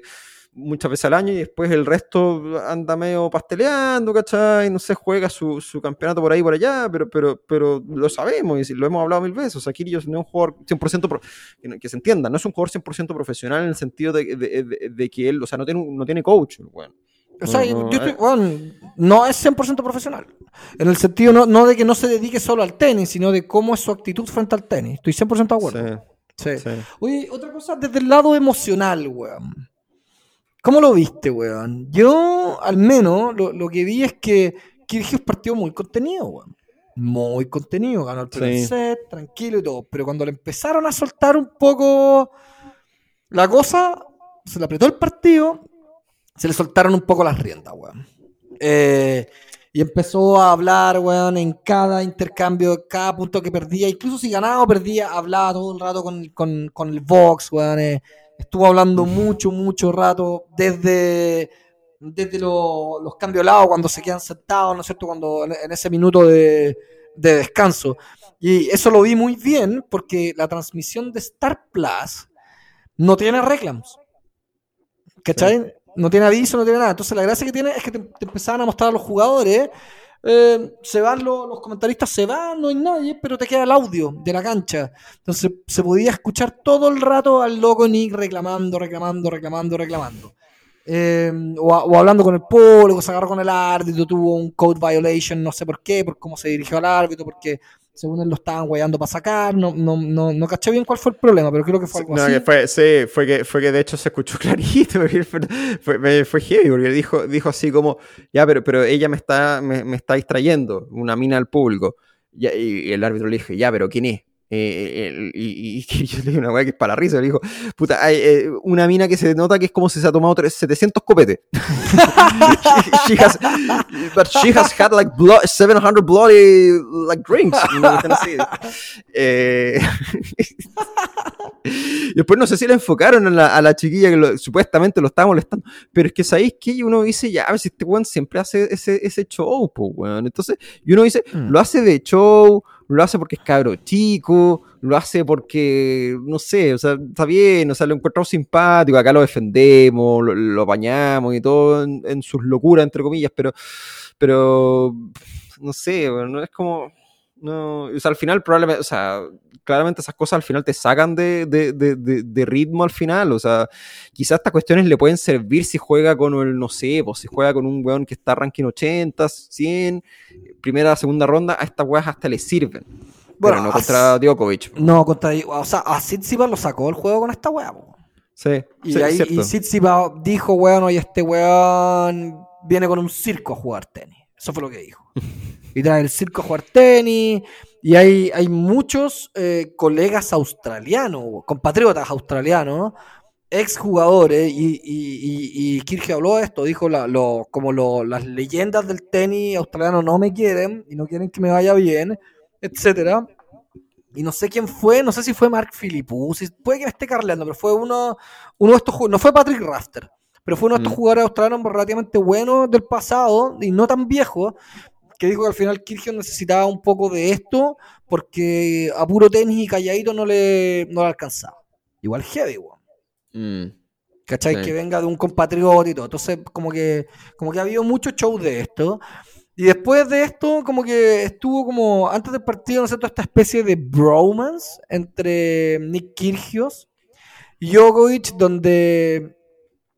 muchas veces al año y después el resto anda medio pasteleando, ¿cachai? No sé, juega su, su campeonato por ahí por allá, pero, pero, pero lo sabemos y lo hemos hablado mil veces. O sea, Kirios no es un jugador 100%, que, se entienda, no es un jugador 100% profesional en el sentido de, de, de, que él, o sea, no tiene, no tiene coach, bueno. O sea, no, yo estoy, bueno, no es 100% profesional. En el sentido no, no, de que no se dedique solo al tenis, sino de cómo es su actitud frente al tenis. Estoy 100% de acuerdo. Sí, sí. Oye, otra cosa desde el lado emocional, weón. ¿Cómo lo viste, weón? Yo, al menos, lo, que vi es que Kirgios partió muy contenido, weón. Muy contenido, ganó el primer set, tranquilo y todo. Pero cuando le empezaron a soltar un poco la cosa, se le apretó el partido, se le soltaron un poco las riendas, weón. Eh, y empezó a hablar, weón, en cada intercambio, cada punto que perdía, incluso si ganaba o perdía, hablaba todo el rato con, con, el box, weón. Eh, Estuvo hablando mucho, mucho rato, desde desde los cambios lado cuando se quedan sentados, ¿no es cierto? Cuando en ese minuto de, descanso. Y eso lo vi muy bien porque la transmisión de Star Plus no tiene reclamos. ¿Cachai? No tiene aviso, no tiene nada. Entonces la gracia que tiene es que te, empezaban a mostrar a los jugadores. Eh, se van los, los, comentaristas, se van, no hay nadie, pero te queda el audio de la cancha. Entonces se podía escuchar todo el rato al loco Nick reclamando, reclamando, reclamando, reclamando. Eh, o, hablando con el público, se agarró con el árbitro, tuvo un code violation, no sé por qué, por cómo se dirigió al árbitro, porque según él lo estaban guayando para sacar, no, no, no, no caché bien cuál fue el problema, pero creo que fue algo no, así. Que fue, sí, fue que, fue que de hecho se escuchó clarito, fue, fue, heavy, porque dijo, dijo así como, ya, pero, pero ella me está, me, me está distrayendo, una mina al público. Y, y el árbitro le dije, ya, pero ¿quién es? Eh, y, y, yo le dije una weá que es para la risa, le dijo, puta, hay eh, una mina que se nota que es como si se ha tomado 700 copetes. she, has, but she has had like 700 bloody like drinks. Eh, y después no sé si le enfocaron a la, a la chiquilla que supuestamente lo estaba molestando, pero es que sabéis que uno dice, ya, a ver si este weón siempre hace ese, ese show, pues weón. Entonces, y uno dice, mm. lo hace de show, lo hace porque es cabro chico, lo hace porque, no sé, o sea, está bien, o sea, lo encontramos simpático, acá lo defendemos, lo, lo apañamos y todo en, sus locuras, entre comillas, pero, pero, no sé, no es como, no, o sea, al final probablemente, o sea, claramente esas cosas al final te sacan de, de, de, de, ritmo al final. O sea, quizás estas cuestiones le pueden servir si juega con el, no sé, pues si juega con un weón que está ranking 80, 100, primera, segunda ronda, a estas weas hasta le sirven. Bueno, pero no contra Djokovic. No, contra. O sea, a Sitsipa lo sacó el juego con esta wea, Sí, y ahí y dijo, weón, oye, este weón viene con un circo a jugar tenis. Eso fue lo que dijo. y trae el circo a jugar tenis. Y hay, hay muchos eh, colegas australianos, compatriotas australianos, exjugadores, y, y, y, Kirge habló de esto, dijo lo, como las leyendas del tenis australiano no me quieren y no quieren que me vaya bien, etcétera. Y no sé quién fue, no sé si fue Mark Philippus, puede que me esté carleando, pero fue uno, uno de estos no fue Patrick Rafter, pero fue uno de estos mm. jugadores australianos relativamente buenos del pasado y no tan viejos, que dijo que al final Kirchhoff necesitaba un poco de esto porque a puro tenis y calladito no le, no le alcanzaba. Igual heavy, weón. Mm. ¿Cachai? Que venga de un compatriota y todo. Entonces, como que, como que ha habido muchos shows de esto. Y después de esto, como que estuvo como, antes del partido, ¿no sé, esta especie de bromance entre Nick Kyrgios y Djokovic, donde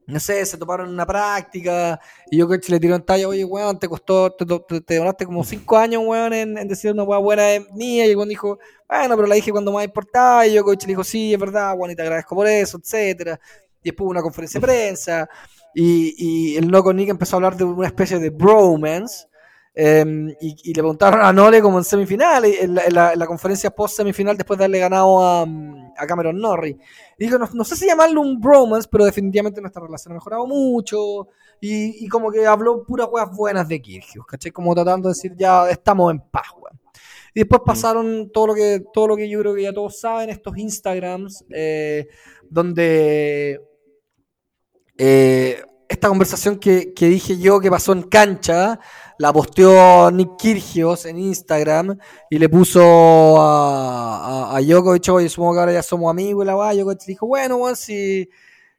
no sé, se toparon en una práctica y yo le tiró en talla, oye, weón, te costó, te, te, como cinco años, weón, en, decir una weá buena de mía. Y el weón dijo, bueno, pero la dije cuando más importaba. Y yo le dijo, sí, es verdad, weón, y te agradezco por eso, etcétera. Y después una conferencia de prensa y, y el loco Nick empezó a hablar de una especie de bromance Em, y, le preguntaron a Nole como en semifinal, en la, conferencia post semifinal después de haberle ganado a, a Cameron Norrie. Y dijo, no, sé si llamarlo un bromance, pero definitivamente nuestra relación ha mejorado mucho. Y, como que habló puras weas buenas de Kirgios, ¿cachai? Como tratando de decir, ya estamos en paz, weón. Y después mm. pasaron todo lo que todo lo que yo creo que ya todos saben, estos Instagrams, eh, donde eh, esta conversación que, que, dije yo que pasó en cancha, la posteó Nick Kirgios en Instagram y le puso a, a, a Djokovic, oye, supongo que ahora ya somos amigos y la va, Djokovic dijo, bueno, bueno, si,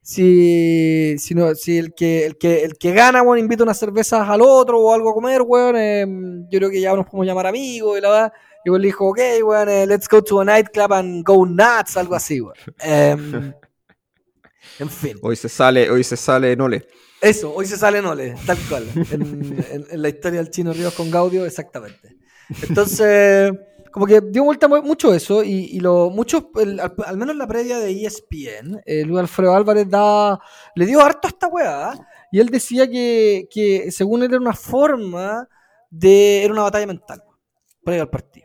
si, si, no, si el, que, el, que, el que gana, bueno, invita unas cervezas al otro o algo a comer, weón, em, yo creo que ya nos podemos llamar amigos y la va. Y le dijo, ok, weón, eh, let's go to a nightclub and go nuts, algo así, weón. Em, en fin. Hoy se sale, hoy se sale Nole. Eso, hoy se sale Nole, tal cual. En, la historia del Chino Ríos con Gaudio, exactamente. Entonces, como que dio vuelta mucho eso y, lo mucho, al, menos la previa de ESPN, eh, Luis Alfredo Álvarez da, le dio harto a esta weá y él decía que, que según él era una forma de, era una batalla mental previa al partido.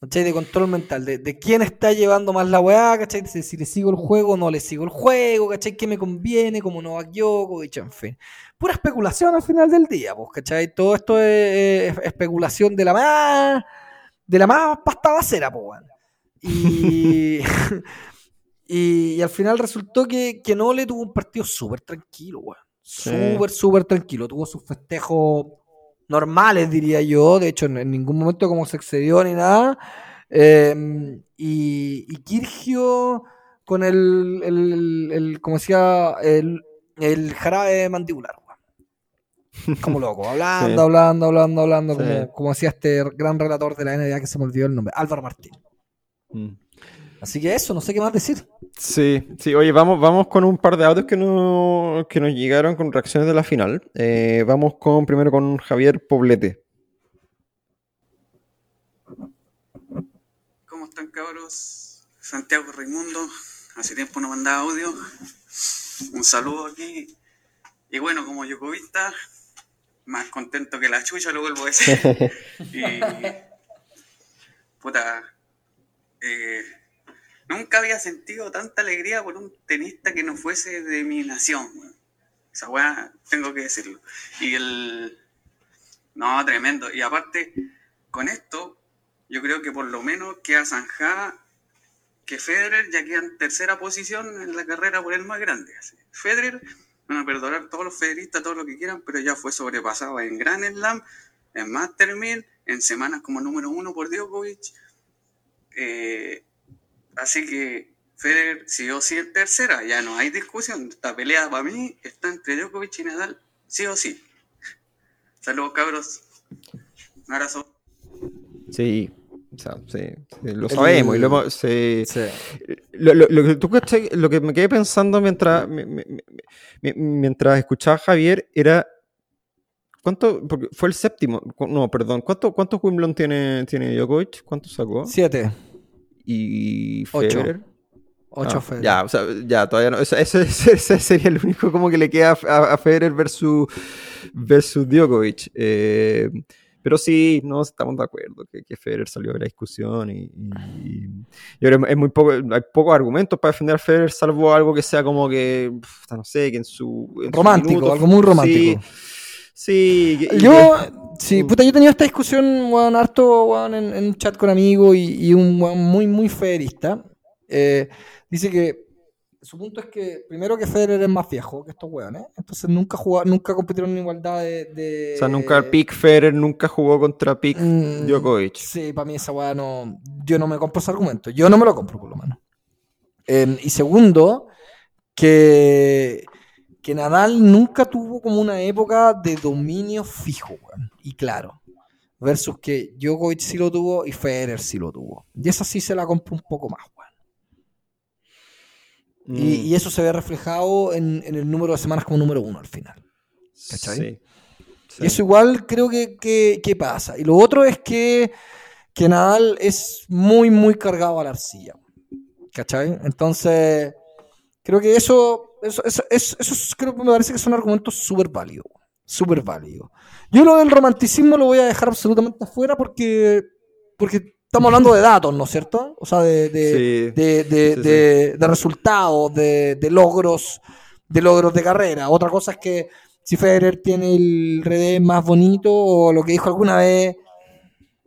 ¿Cachai? De control mental, de, de, quién está llevando más la weá, ¿cachai? De si le sigo el juego o no le sigo el juego, ¿cachai? ¿Qué me conviene? Como no Novak dicho en fin. Pura especulación al final del día, pues, ¿cachai? Todo esto es, especulación de la más, de la más pasta basera, pues, y, y, y, al final resultó que, que no le tuvo un partido súper tranquilo, weón súper, súper tranquilo. Tuvo sus festejos normales, diría yo. De hecho, en, ningún momento como se excedió ni nada. Em, y, y Kirgio con el, el, el como decía, el, el jarabe mandibular. Como loco, hablando, hablando, hablando, hablando, como, como hacía este gran relator de la NBA que se me olvidó el nombre, Álvaro Martín. Mm. Así que eso, no sé qué más decir. Sí, sí, oye, vamos, vamos con un par de audios que, no, que nos llegaron con reacciones de la final. Eh, vamos con primero con Javier Poblete. ¿Cómo están cabros? Santiago Raimundo, hace tiempo no mandaba audio. Un saludo aquí. Y bueno, como yocovista, más contento que la chucha, lo vuelvo a decir. y, puta, eh, nunca había sentido tanta alegría por un tenista que no fuese de mi nación. Esa weá, tengo que decirlo. Y el... No, tremendo. Y aparte, con esto, yo creo que por lo menos queda zanjada que Federer ya queda en tercera posición en la carrera por el más grande. Federer, van a perdonar todos los federistas, todo lo que quieran, pero ya fue sobrepasado en Grand Slam, en Master 1000, en semanas como número uno por Djokovic. Eh, Así que Federer sí o sí en tercera, ya no hay discusión. Esta pelea para mí está entre Djokovic y Nadal, sí o sí. Saludos, cabros. Un abrazo. Sí, o sea, sí, lo sabemos. y lo, hemos, sí. Lo, lo, lo, que lo que me quedé pensando mientras, mientras escuchaba a Javier era. ¿Cuánto? Porque fue el séptimo. No, perdón. ¿Cuánto, ¿Cuántos Wimbledon tiene, tiene Djokovic? ¿Cuántos sacó? Siete y Federer. Ocho ah, Federer. Ya, o sea, ya, todavía no. Ese, ese, sería el único como que le queda a, Federer versus, versus Djokovic. Eh, pero sí, no estamos de acuerdo que, que Federer salió de la discusión y, y, ahora es muy poco, hay pocos argumentos para defender a Federer, salvo algo que sea como que, no sé, que en su... romántico, algo muy romántico. Sí, yo, sí, puta, yo tenía esta discusión, weón, harto, en, un chat con amigos y, un muy, muy federista. Eh, dice que su punto es que, primero que Federer es más viejo que estos weones, entonces nunca jugaron, nunca compitieron en igualdad de, O sea, nunca Pick Federer nunca jugó contra Pick mm, Djokovic. Sí, para mí esa weá no... Yo no me compro ese argumento, yo no me lo compro por lo menos. Em, y segundo, que que Nadal nunca tuvo como una época de dominio fijo, y claro. Versus que Djokovic sí lo tuvo y Federer sí lo tuvo. Y esa sí se la compró un poco más, weón. Y, mm. eso se ve reflejado en, el número de semanas como número uno al final. ¿Cachai? Y eso igual creo que, que, pasa. Y lo otro es que, que Nadal es muy, muy cargado a la arcilla. ¿Cachai? Entonces, creo que eso eso, eso, eso, creo que me parece que son argumentos súper válidos. Súper válidos. Yo lo del romanticismo lo voy a dejar absolutamente afuera porque, porque estamos hablando de datos, ¿no es cierto? O sea, de, de, de, de, resultados, de, logros, de logros de carrera. Otra cosa es que si Federer tiene el RD más bonito o lo que dijo alguna vez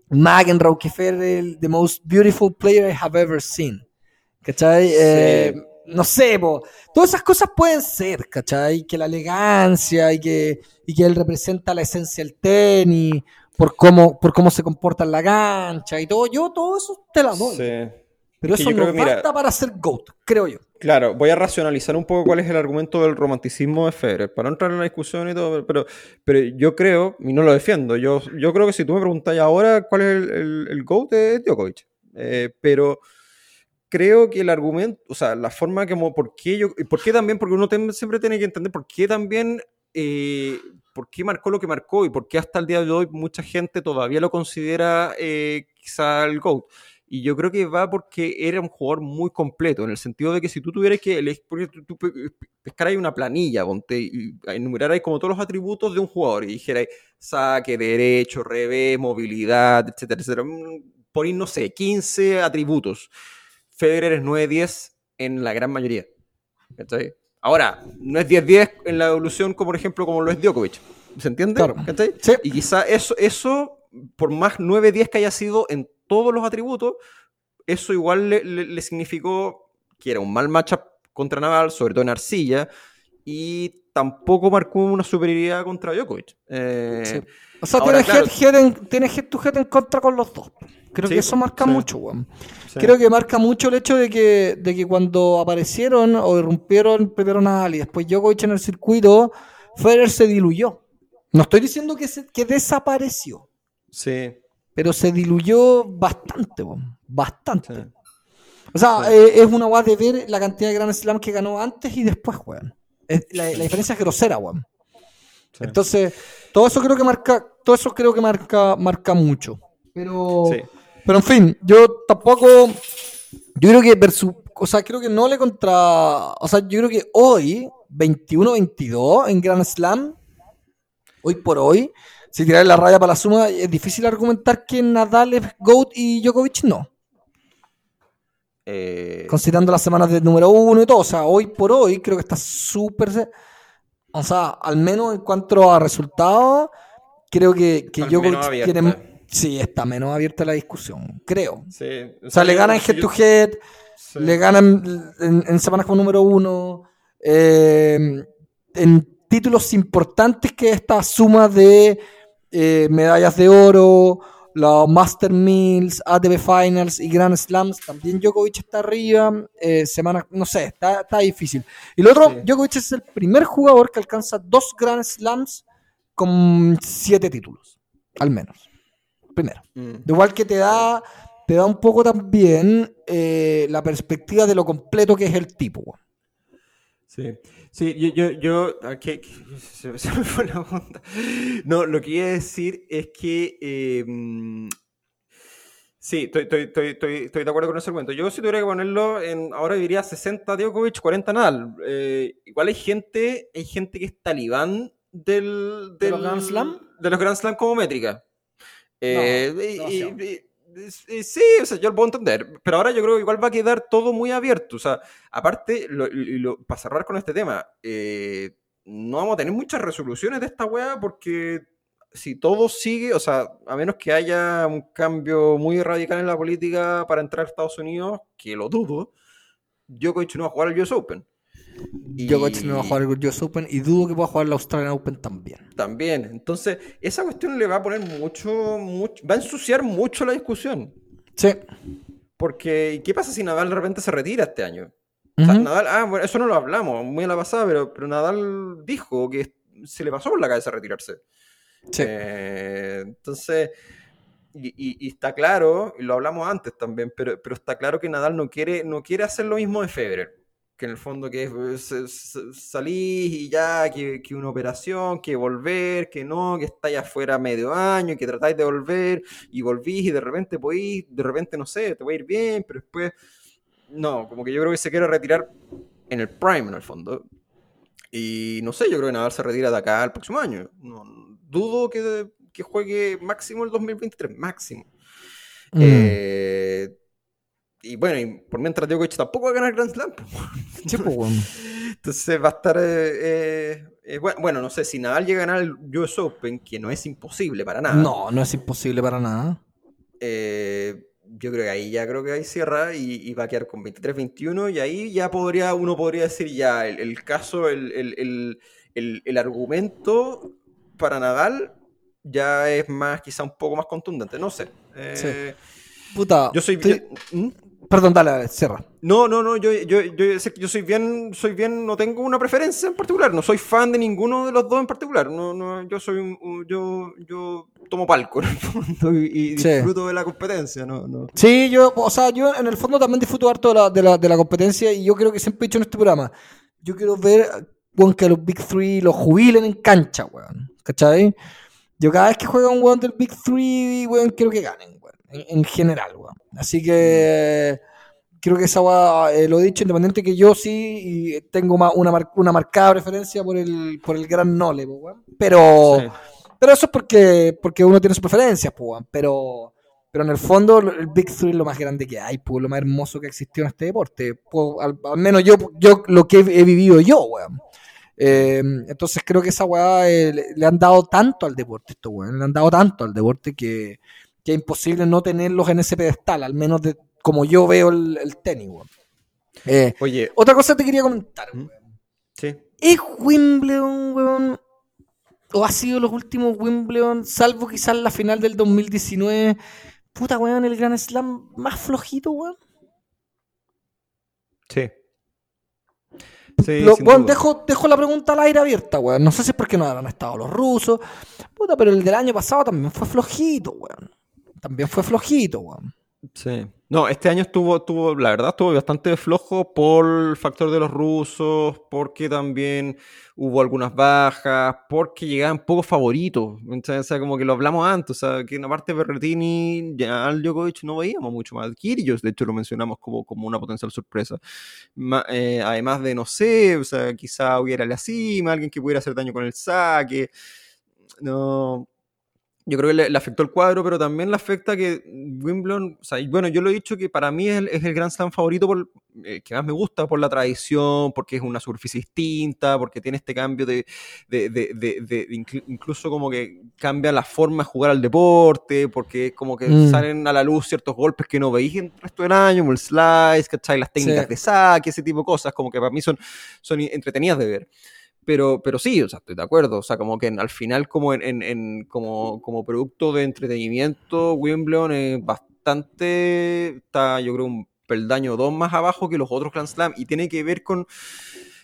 McEnroe, que Federer the most beautiful player I have ever seen. ¿Cachai? Eh, no sé, todas esas cosas pueden ser, ¿cachai? Que la elegancia y que, y que él representa la esencia del tenis, por cómo, por cómo se comporta en la cancha y todo. Yo todo eso te la doy. Pero eso no basta para ser GOAT, creo yo. Claro, voy a racionalizar un poco cuál es el argumento del romanticismo de Federer, para no entrar en la discusión y todo, pero, pero yo creo, y no lo defiendo, yo, yo creo que si tú me preguntas ahora cuál es el, el, GOAT de Djokovic, eh, pero creo que el argumento, o sea, la forma como, ¿por qué yo, por qué también? Porque uno siempre tiene que entender por qué también, eh, por qué marcó lo que marcó y por qué hasta el día de hoy mucha gente todavía lo considera eh, quizá el GOAT. Y yo creo que va porque era un jugador muy completo, en el sentido de que si tú tuvieras que porque tú, una planilla, ponte, y enumeraras como todos los atributos de un jugador y dijeras saque, derecho, revés, movilidad, etcétera, etcétera, mm, por ir, no sé, 15 atributos Federer es 9-10 en la gran mayoría. Ahora, no es 10-10 en la evolución como por ejemplo como lo es Djokovic. ¿Se entiende? Claro. Y quizá eso, eso, por más 9-10 que haya sido en todos los atributos, eso igual le, significó que era un mal matchup contra Nadal, sobre todo en arcilla, y tampoco marcó una superioridad contra Djokovic. Eh, Sí. O sea, Ahora, tienes, claro. head, head en, tienes head to head en contra con los dos. Creo Sí, que eso marca sí. mucho, weón. sí. Creo que marca mucho el hecho de que, de que cuando aparecieron o irrumpieron primero Nadal y después Djokovic en el circuito, Federer se diluyó. No estoy diciendo que, se- que desapareció, Sí, pero se diluyó bastante, weón. Bastante. O sea, eh, es una guay de ver la cantidad de Grand Slam que ganó antes y después, weón. La, la diferencia es grosera, weón. Entonces, todo eso creo que marca, todo eso creo que marca, marca mucho. Pero, Sí. Pero en fin, yo tampoco, yo creo que versus, o sea, creo que no le contra, o sea, yo creo que hoy, 21-22 en Grand Slam, hoy por hoy, si tirar la raya para la suma, es difícil argumentar que Nadal es GOAT y Djokovic no. Eh, considerando las semanas de número uno y todo. O sea, hoy por hoy creo que está súper. O sea, al menos en cuanto a resultados, creo que, que Djokovic tiene. Sí, está menos abierta la discusión, creo. sí, O sea, le ganan head to head, sí. le ganan en, en semanas como número uno, eh, en títulos importantes que esta suma de eh, medallas de oro, los Master Mills, ATP Finals y Grand Slams, también Djokovic está arriba, eh, semanas, no sé, está, está difícil. Y lo otro, Sí. Djokovic es el primer jugador que alcanza dos Grand Slams con siete títulos, al menos. Primero. Mm. De igual que te da, te da un poco también eh, la perspectiva de lo completo que es el tipo. Sí, sí, yo, yo, yo aquí, se, se me fue la onda. No, lo que iba a decir es que eh, mm, sí, estoy, estoy, estoy, estoy, estoy de acuerdo con ese argumento. Yo si tuviera que ponerlo en, ahora diría 60 Djokovic, 40 Nadal. Eh, igual hay gente, hay gente que es talibán del, ¿De del los Grand Slam? de los Grand Slam como métrica. Eh, No, y- y- demasiado. y- y- sí, o sea, yo lo puedo entender, pero ahora yo creo que igual va a quedar todo muy abierto. O sea, aparte, lo- y lo- para cerrar con este tema, eh, no vamos a tener muchas resoluciones de esta weá porque si todo sigue, o sea, a menos que haya un cambio muy radical en la política para entrar a Estados Unidos, que lo dudo, Djokovic no va a jugar al US Open. Y- Djokovic no va a jugar el US Open y dudo que pueda jugar el Australian Open también. También. Entonces, esa cuestión le va a poner mucho, mucho, va a ensuciar mucho la discusión. Sí. Porque, ¿qué pasa si Nadal de repente se retira este año? O sea. Nadal, ah, bueno, eso no lo hablamos muy a la pasada, pero, pero Nadal dijo que se le pasó por la cabeza retirarse. Sí. Eh, entonces, y, y- y está claro, y lo hablamos antes también, pero, pero está claro que Nadal no quiere, no quiere hacer lo mismo de Federer. Que en el fondo que salís y ya, que, que una operación, que volver, que no, que estáis afuera medio año, que tratáis de volver y volvís y de repente podís, de repente no sé, te va a ir bien, pero después, no, como que yo creo que se quiere retirar en el prime en el fondo. Y no sé, yo creo que Nadal se retira de acá el próximo año. No, dudo que, que juegue máximo el 2023, máximo. Mm. Eh, y bueno, y por mientras Djokovic tampoco va a ganar Grand Slam. Sí, pues. Entonces va a estar... eh, eh, eh, bueno, bueno, no sé, si Nadal llega a ganar el US Open, que no es imposible para nada. No, no es imposible para nada. eh, yo creo que ahí ya creo que ahí cierra y, y va a quedar con 23-21 y ahí ya podría, uno podría decir ya el, el caso, el, el, el, argumento para Nadal ya es más, quizá un poco más contundente, no sé. Eh, Puta. Yo soy estoy-. ¿Mm? Perdón, dale, cierra. No, no, no, yo, yo, yo, soy bien, soy bien, no tengo una preferencia en particular, no soy fan de ninguno de los dos en particular, no, no, yo soy un, yo, yo tomo palco en el fondo y, y Sí. disfruto de la competencia, no, no. Sí, yo, o sea, yo en el fondo también disfruto harto de la, de la, de la competencia y yo creo que siempre he dicho en este programa, yo quiero ver weón, que los Big Three los jubilen en cancha, weón. ¿Cachai? Yo cada vez que juega un weón del Big Three, weón, quiero que ganen. En, en general, weón. Así que creo que esa eh, lo he dicho, independiente que yo sí y tengo ma- una, mar- una marcada preferencia por el, por el gran Nole. Pero... Sí. Pero eso es porque, porque uno tiene sus preferencias, pues, weón. pero, pero en el fondo el Big Three es lo más grande que hay, pues, lo más hermoso que ha existido en este deporte. Al, al menos yo, yo lo que he, he vivido yo, weón. Eh, entonces creo que esa weá eh, le, le han dado tanto al deporte, esto, weón. Le han dado tanto al deporte que, que es imposible no tenerlos en ese pedestal, al menos de como yo veo el, el tenis, weón. Eh, Oye, otra cosa te quería comentar, ¿Mm? weón. sí, ¿Es Wimbledon, weón? ¿O ha sido los últimos Wimbledon, salvo quizás la final del 2019? Puta, weón, el Grand Slam más flojito, weón. Sí. Sí, Lo- duda. dejo, dejo la pregunta al aire abierta, weón. No sé si es porque no habrán estado los rusos. Puta, pero el del año pasado también fue flojito, weón. También fue flojito, weón. Sí. No, este año estuvo, estuvo, la verdad, estuvo bastante flojo por el factor de los rusos, porque también hubo algunas bajas, porque llegaban pocos favoritos. O sea, como que lo hablamos antes, o sea, que en la parte de Berretini, ya al Djokovic no veíamos mucho más. Kyrgios, de hecho, lo mencionamos como, como una potencial sorpresa. Eh, además de, no sé, o sea, quizá hubiera la cima, alguien que pudiera hacer daño con el saque. No, yo creo que le, le afectó el cuadro, pero también le afecta que Wimbledon, o sea, y bueno, yo lo he dicho que para mí es el, es el Grand Slam favorito por, eh, que más me gusta por la tradición, porque es una superficie distinta, porque tiene este cambio de, de- de- de- de- de inclu- incluso como que cambia la forma de jugar al deporte, porque es como que Mm. salen a la luz ciertos golpes que no veis en el resto del año, como el slice, ¿cachai? Las técnicas Sí. de saque, ese tipo de cosas, como que para mí son, son entretenidas de ver. Pero, pero sí, o sea, estoy de acuerdo. O sea, como que al final, como, en, en- como, como producto de entretenimiento, Wimbledon es bastante, está yo creo un peldaño dos más abajo que los otros Grand Slam y tiene que ver con,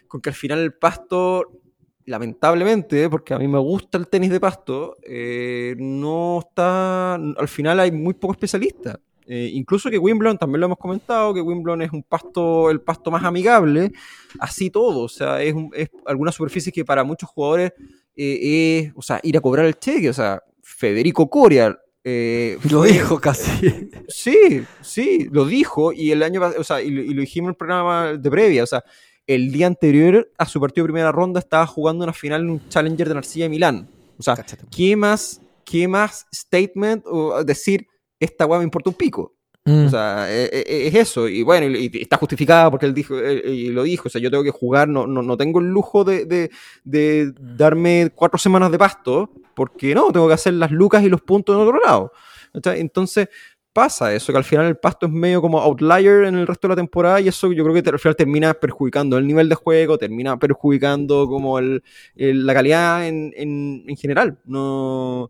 con que al final el pasto, lamentablemente, porque a mí me gusta el tenis de pasto, eh, no está, al final hay muy pocos especialistas. Eh, incluso que Wimbledon, también lo hemos comentado, que Wimbledon es un pasto, el pasto más amigable, así todo, o sea, es, un- es alguna superficie que para muchos jugadores eh, es, o sea, ir a cobrar el cheque, o sea, Federico Coria. eh, Lo fue- dijo casi. Sí, sí, lo dijo y el año o sea, y, lo- y lo dijimos en el programa de previa, o sea, el día anterior a su partido de primera ronda estaba jugando una final en un Challenger de Narcilla de Milán. O sea, Cáchate. ¿qué más, qué más statement o decir esta weá me importa un pico? Mm. O sea, e- e- es eso. Y bueno, y, y está justificada porque él dijo, y lo dijo. O sea, yo tengo que jugar, no, no, no tengo el lujo de, de- de Mm. darme cuatro semanas de pasto, porque no, tengo que hacer las lucas y los puntos en otro lado. Entonces, pasa eso, que al final el pasto es medio como outlier en el resto de la temporada y eso yo creo que te- al final termina perjudicando el nivel de juego, termina perjudicando como el, el- la calidad en, en- en general. No,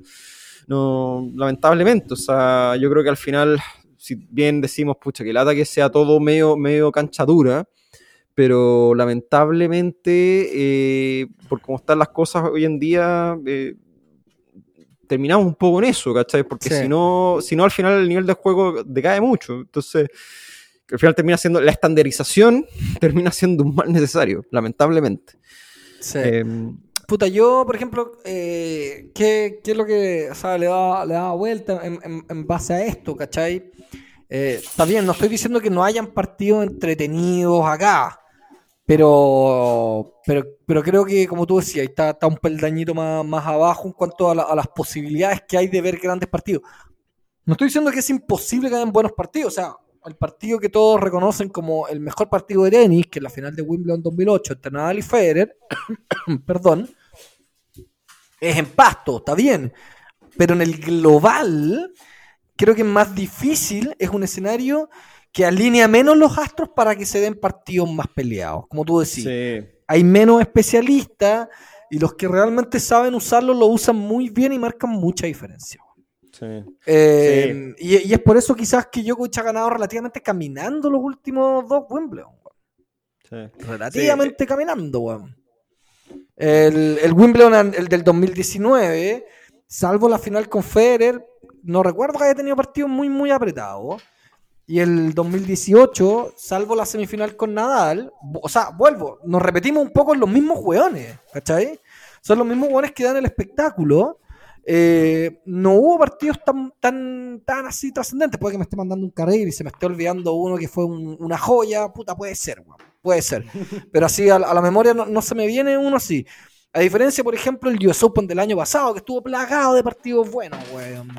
no, lamentablemente, o sea, yo creo que al final, si bien decimos, pucha, que el ataque sea todo medio, medio cancha dura, pero lamentablemente, eh, por cómo están las cosas hoy en día, eh, terminamos un poco en eso, ¿cachai? Porque Sí. si no, si no, al final el nivel de juego decae mucho. Entonces, al final termina siendo la estandarización, termina siendo un mal necesario, lamentablemente. Sí. Eh, Puta, yo, por ejemplo, eh, ¿qué, qué es lo que o le da, le da vuelta en, en- base a esto, ¿cachai? Eh, está bien, no estoy diciendo que no hayan partidos entretenidos acá, pero, pero, pero creo que, como tú decías, está, está un peldañito más, más abajo en cuanto a las posibilidades que hay de ver grandes partidos. No estoy diciendo que es imposible que hayan buenos partidos, o sea, el partido que todos reconocen como el mejor partido de tenis, que es la final de Wimbledon 2008 entre Nadal y Federer, perdón, es en pasto, está bien. Pero en el global, creo que es más difícil, es un escenario que alinea menos los astros para que se den partidos más peleados, como tú decís. sí. Hay menos especialistas y los que realmente saben usarlo lo usan muy bien y marcan mucha diferencia. sí. Eh, y, y es por eso quizás que Djokovic ha ganado relativamente caminando los últimos dos Wimbledon. sí. Relativamente caminando, weón. El, Wimbledon, el del 2019, salvo la final con Federer, no recuerdo que haya tenido partidos muy, muy apretados. Y el 2018, salvo la semifinal con Nadal, o sea, vuelvo, nos repetimos un poco en los mismos weones, ¿cachai? Son los mismos weones que dan el espectáculo. Eh, no hubo partidos tan, tan, tan así trascendentes. Puede que me esté mandando un carril y se me esté olvidando uno que fue un- una joya. Puta, puede ser, weón. Puede ser. Pero así a, la- a la memoria no, no se me viene uno así. A diferencia, por ejemplo, el US Open del año pasado, que estuvo plagado de partidos buenos, weón.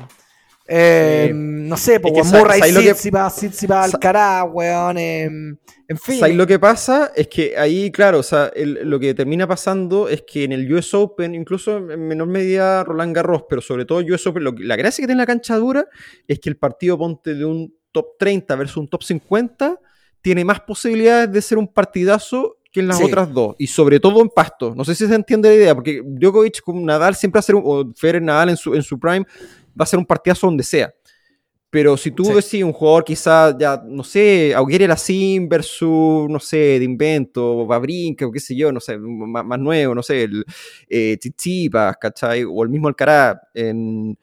Eh, Sí. No sé, pues, Es que Murray, ¿sabes lo que- Tsitsipas, Tsitsipas, sa- Alcaraz, weón. eh, en fin. ¿Sabes lo que pasa? Es que ahí, claro, o sea, el- lo que termina pasando es que en el US Open, incluso en menor medida Roland Garros, pero sobre todo el US Open, lo la gracia que tiene la cancha dura es que el partido ponte de un top 30 versus un top 50 tiene más posibilidades de ser un partidazo que en las Sí. otras dos. Y sobre todo en pasto. No sé si se entiende la idea, porque Djokovic con Nadal siempre un- o Federer Nadal en su, en su prime, va a ser un partidazo donde sea. Pero si tú Sí. decís un jugador quizás, ya, no sé, Auguere Lacín versus, no sé, de invento, Babrinka o qué sé yo, no sé, más, más nuevo, no sé, el eh, Tsitsipas, ¿cachai? O el mismo Alcaraz en,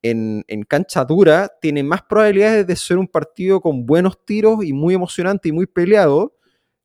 en, en cancha dura, tiene más probabilidades de ser un partido con buenos tiros y muy emocionante y muy peleado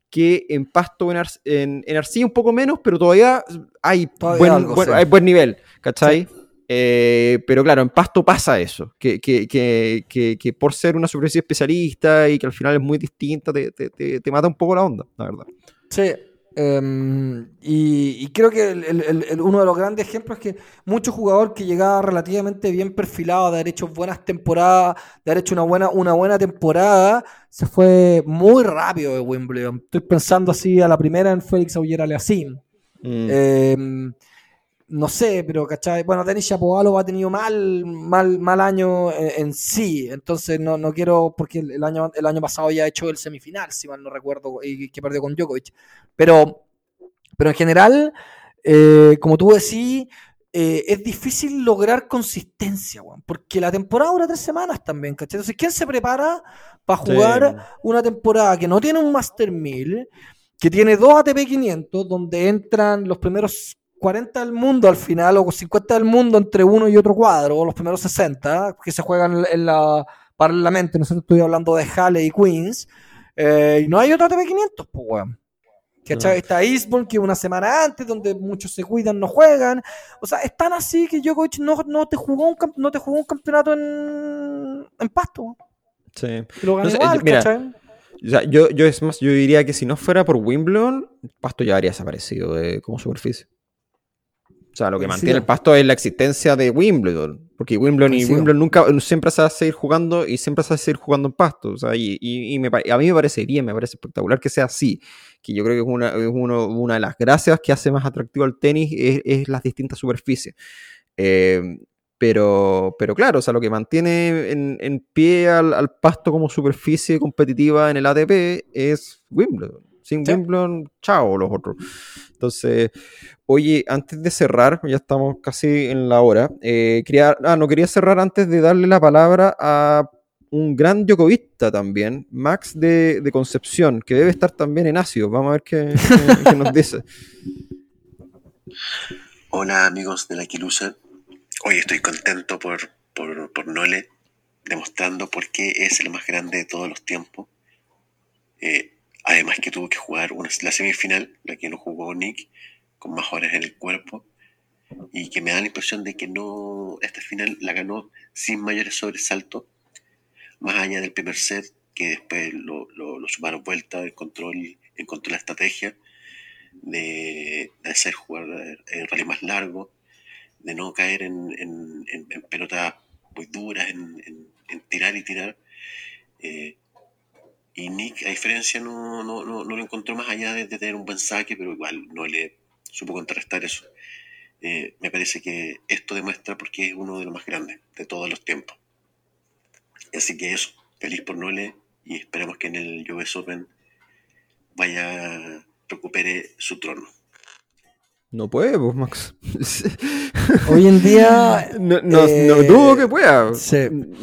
que en pasto en, ar- en, en arcilla un poco menos, pero todavía hay, Todavía buen, algo, buen- sí. hay buen nivel, ¿cachai? Eh, pero claro, en pasto pasa eso, que, que, que, que, por ser una superficie especialista y que al final es muy distinta, te, te, te- te mata un poco la onda, la verdad. Sí. em, y, y creo que el- el- el- el- uno de los grandes ejemplos es que mucho jugador que llegaba relativamente bien perfilado, de haber hecho buenas temporadas, de haber hecho una buena, una buena temporada, se fue muy rápido de Wimbledon. Estoy pensando así a la primera en Félix Auger Aliassime. Mm. Eh, no sé, pero ¿cachai? Bueno, Denis Shapovalov ha tenido mal, mal, mal año en, en sí, entonces no, no quiero, porque el, el año, el año pasado ya ha hecho el semifinal, si mal no recuerdo, y que perdió con Djokovic. Pero, pero en general, eh, como tú decís, eh, es difícil lograr consistencia, weón, porque la temporada dura tres semanas también, ¿cachai? Entonces, ¿quién se prepara para Sí. jugar una temporada que no tiene un Master 1000, que tiene dos ATP 500, donde entran los primeros 40 del mundo al final, o 50 del mundo entre uno y otro cuadro, o los primeros 60, que se juegan en la paralelamente, nosotros estoy hablando de Halle y Queens, eh, y no hay otro ATP 500, pues, weón. No. Está Eastbourne, que una semana antes, donde muchos se cuidan, no juegan. O sea, es tan así que Djokovic no, no, te, jugó un, no te jugó un campeonato en, en pasto. Sí. Lo ganó No sé, igual, mira. O sea, yo, yo es más, yo diría que si no fuera por Wimbledon, pasto ya habría desaparecido de- como superficie. O sea, lo que mantiene el pasto es la existencia de Wimbledon. Porque Wimbledon y. Wimbledon nunca, siempre se va a seguir jugando y siempre se va a seguir jugando en pasto. O sea, y, y- y me pare- a mí me parece bien, me parece espectacular que sea así. Que yo creo que es una, es uno- una de las gracias que hace más atractivo al tenis es, es las distintas superficies. Eh, pero, pero claro, o sea, lo que mantiene en, en pie al, al pasto como superficie competitiva en el ATP es Wimbledon. Sin Sí. Wimbledon, chao los otros. Entonces, oye, antes de cerrar, ya estamos casi en la hora. eh, quería, ah, no quería cerrar antes de darle la palabra a un gran yocovista también, Max de, de Concepción, que debe estar también en ácido. Vamos a ver qué, qué- qué nos dice. Hola amigos de la Kilusa. Hoy estoy contento por, por, por Nole, demostrando por qué es el más grande de todos los tiempos. Eh, además que tuvo que jugar una, la semifinal, la que no jugó Nick, con más horas en el cuerpo. Y que me da la impresión de que no esta final la ganó sin mayores sobresaltos, más allá del primer set, que después lo, lo, lo sumaron vuelta, encontró, el- encontró la estrategia de, de hacer jugar eh, rally más largo, de no caer en, en, en- pelotas muy duras, en tirar y tirar. Eh, y Nick, a diferencia, no, no, no, no lo encontró más allá de, tener un buen saque, pero igual no le supo contrarrestar eso. Eh, me parece que esto demuestra por qué es uno de los más grandes de todos los tiempos. Así que eso, feliz por Nole y esperemos que en el US Open vaya, recupere su trono. No puede, pues, Max. Hoy en día. No, no, eh, no dudo que pueda. sí.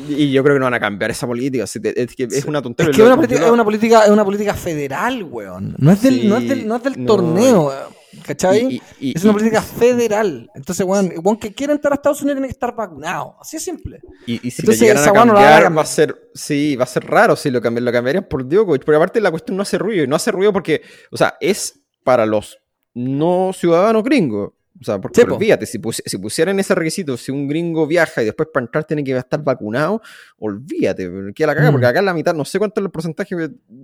Y yo creo que no van a cambiar esa política. Es, que es una tontería. Es que una, política, es una política, es una política federal, weón. No es del, Sí, no es del, no es del torneo, weón. ¿Cachai? y- y- y- es una y- política federal. Entonces, weón, weón que quiera entrar a Estados Unidos tiene que estar vacunado. Así es simple. Y, si Entonces, le llegaran esa a weá no la a cambiar, cambiar. va a ser, sí, va a ser raro si lo, cambian, lo cambiarían por Djokovic. Porque aparte la cuestión no hace ruido. Y no hace ruido porque, o sea, es para los no ciudadanos gringos. O sea, porque Sí, olvídate, si, pusi- si pusieran ese requisito, si un gringo viaja y después para entrar tiene que estar vacunado, olvídate, queda la caga, Mm. porque acá en la mitad, no sé cuánto es el porcentaje,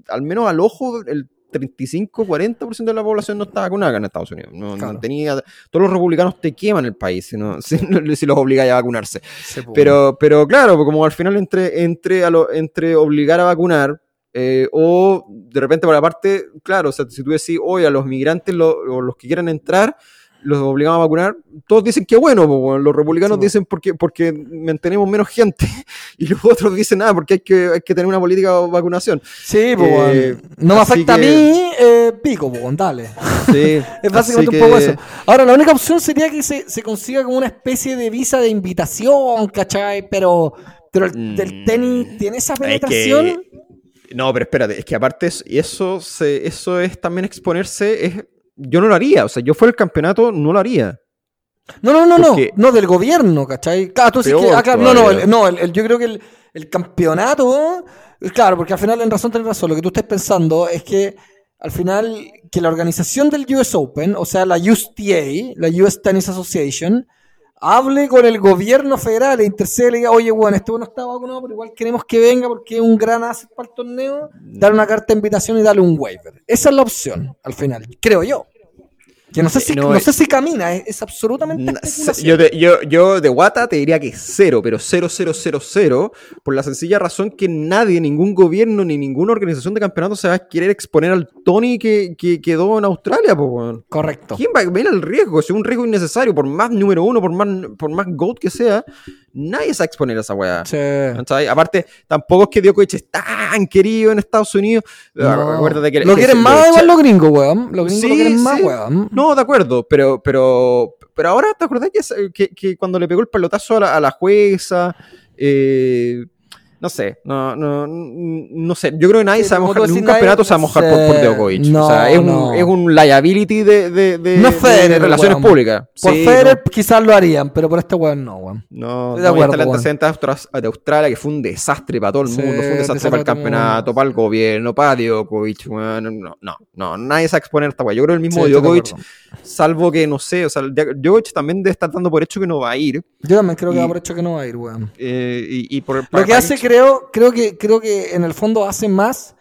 al menos al ojo, el 35-40% de la población no está vacunada acá en Estados Unidos. No, no tenía, todos los republicanos te queman el país si, no- si, si los obligáis a vacunarse. Sí. Pero, pero claro, como al final entre, entre, a lo- entre obligar a vacunar eh, o de repente por la parte, claro, o sea, si tú decís, oye, a los migrantes lo- o los que quieran entrar, los obligamos a vacunar, todos dicen que bueno, los republicanos Sí, po. dicen porque, porque mantenemos menos gente y los otros dicen nada, porque hay que, hay que tener una política de vacunación. Sí, Eh. No me afecta a mí, eh, pico, pues, dale. Sí, Es básicamente un poco eso. Ahora, la única opción sería que se, se consiga como una especie de visa de invitación, ¿cachai? Pero, pero el, Mm. del tenis tiene esa Es penetración. que- No, pero espérate, es que aparte eso, se, eso es también exponerse, es, yo no lo haría, o sea, yo fuera el campeonato, no lo haría. No, no, no, no, no del gobierno, ¿cachai? Ah, tú dices que, ah, claro, no, no, el- no, el- el- yo creo que el, el campeonato, eh, claro, porque al final en razón tenés razón, lo que tú estás pensando es que al final que la organización del US Open, o sea, la USTA, la US Tennis Association, hable con el gobierno federal e intercede le diga, oye, bueno, este bueno está vacunado, pero igual queremos que venga porque es un gran asset para el torneo, darle una carta de invitación y darle un waiver. Esa es la opción, al final, creo yo. Que no sé si, No, no eh, sé si camina, es, es absolutamente. Yo, te- yo, yo de Guata te diría que cero, pero cero, cero, cero, cero, por la sencilla razón que nadie, ningún gobierno ni ninguna organización de campeonato se va a querer exponer al Tony que, que quedó en Australia, po, weón. Correcto. ¿Quién va a ver el riesgo? Es un riesgo innecesario, por más número uno, por más, por más GOAT que sea, nadie se va a exponer a esa weá. Sí. Aparte, tampoco es que Djokovic es tan querido en Estados Unidos. No. Acuérdate que, lo que quieren más lo- igual los gringos, weón. Los gringos lo Sí, quieren más, sí. weón. No, de acuerdo, pero, pero, pero ahora te acordás que, que, que cuando le pegó el pelotazo a la, a la jueza, eh, no sé, no, no, no sé, yo creo que nadie se va a mojar, ningún campeonato se va a mojar por, por Djokovic. no, o sea, es un, no. es un liability de, de, de, No es de Federer, relaciones weón. públicas. Por Sí, Federer quizás lo harían, pero por este weón no, weón. No, de no, está el weón. antecedente de Austra- de Australia que fue un desastre para todo el Sí, mundo, fue un desastre desastre para el campeonato, para el gobierno, para Djokovic, weón, no, no, no, nadie se va a exponer a esta weá. Yo creo que el mismo Sí, Djokovic, salvo que no sé, o sea, Djokovic también debe estar dando por hecho que no va a ir. Yo también creo que Y- va por hecho que no va a ir, weón. eh, y, y por Lo que hace, creo, creo que, creo que en el fondo hace más,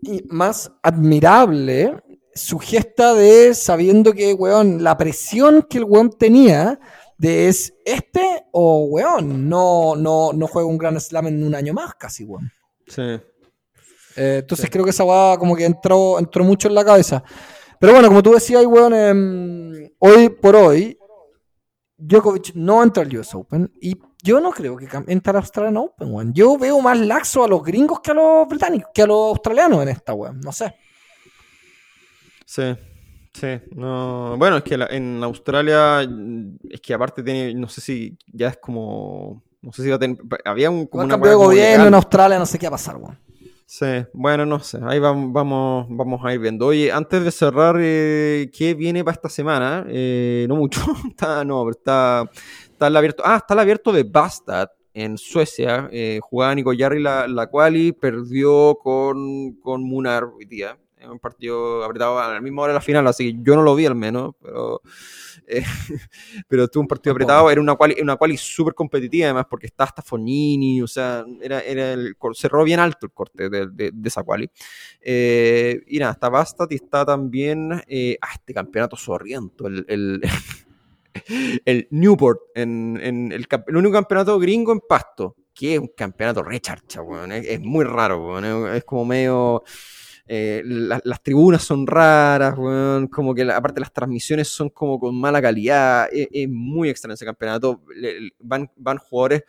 y más admirable su gesta de sabiendo que, weón, la presión que el weón tenía de es este o, weón, no, no, no juega un gran slam en un año más casi, weón. Sí. Eh, entonces creo que esa va como que entró, entró mucho en la cabeza. Pero bueno, como tú decías, weón, em, hoy por hoy, Djokovic no entra al US Open y yo no creo que entre al Australian Open, weón. Yo veo más laxo a los gringos que a los británicos, que a los australianos en esta, weón. No sé. Sí, sí, no. Bueno, es que la- en Australia, es que aparte tiene, no sé si ya es como, no sé si va a tener, había un, como una cambio de gobierno legal. en Australia, no sé qué va a pasar, weón. Sí, bueno, no sé, ahí vamos, vamos, vamos a ir viendo. Oye, antes de cerrar, eh, ¿qué viene para esta semana? Eh, no mucho, está, no, está, está el abierto, ah, está el abierto de Bastad en Suecia, eh, jugaba Nico Jarry la, la quali, perdió con, con Munar hoy día, en un partido apretado a la misma hora de la final, así que yo no lo vi al menos, pero... eh, pero tuvo un partido apretado, era una quali, una quali súper competitiva además, porque está hasta Fognini, o sea, era, era el, cerró bien alto el corte de, de- de esa quali. Eh, y nada, está Bastat y está también, eh, ah, este campeonato sorriento, el, el, el Newport, en, en el, único campeonato gringo en pasto, que es un campeonato recharcha, weón, es, es muy raro, es como medio... eh, la- las tribunas son raras, weón, como que la- aparte las transmisiones son como con mala calidad, es, es muy extraño ese campeonato, le- van, van jugadores,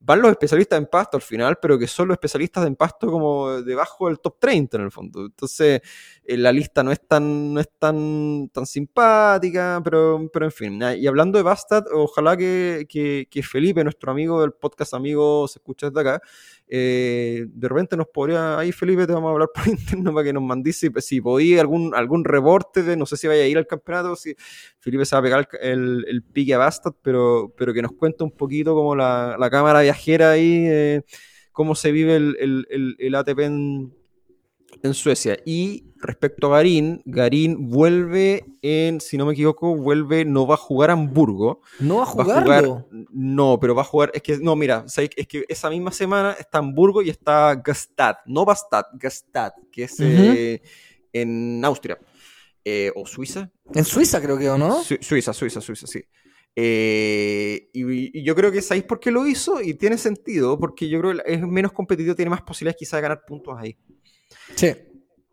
van los especialistas en pasto al final, pero que son los especialistas en pasto como debajo del top 30 en el fondo, entonces eh, la lista no es tan, no es tan, tan simpática, pero, pero en fin, y hablando de Bastard, ojalá que, que, que Felipe, nuestro amigo del podcast amigo, se escucha desde acá, eh, de repente nos podría, ahí Felipe te vamos a hablar por interno para que nos mandís si, si podía algún, algún reporte de, no sé si vaya a ir al campeonato, si Felipe se va a pegar el, el, pique a Bastard, pero, pero que nos cuente un poquito como la, la cámara viajera ahí, eh, cómo se vive el, el, el, el ATP en, en Suecia. Y respecto a Garín, Garín vuelve en, si no me equivoco, vuelve, no va a jugar a Hamburgo. No va a Va a jugar, no, pero va a jugar, es que, no, mira, es que esa misma semana está Hamburgo y está Gastad, no Bastad, Gastad, que es eh, en Austria. Eh, o Suiza, En Suiza creo que, ¿o no? Su- Suiza, Suiza, Suiza, sí. Eh, y, y yo creo que sabéis por qué lo hizo y tiene sentido, porque yo creo que es menos competitivo, tiene más posibilidades quizás de ganar puntos ahí. Sí.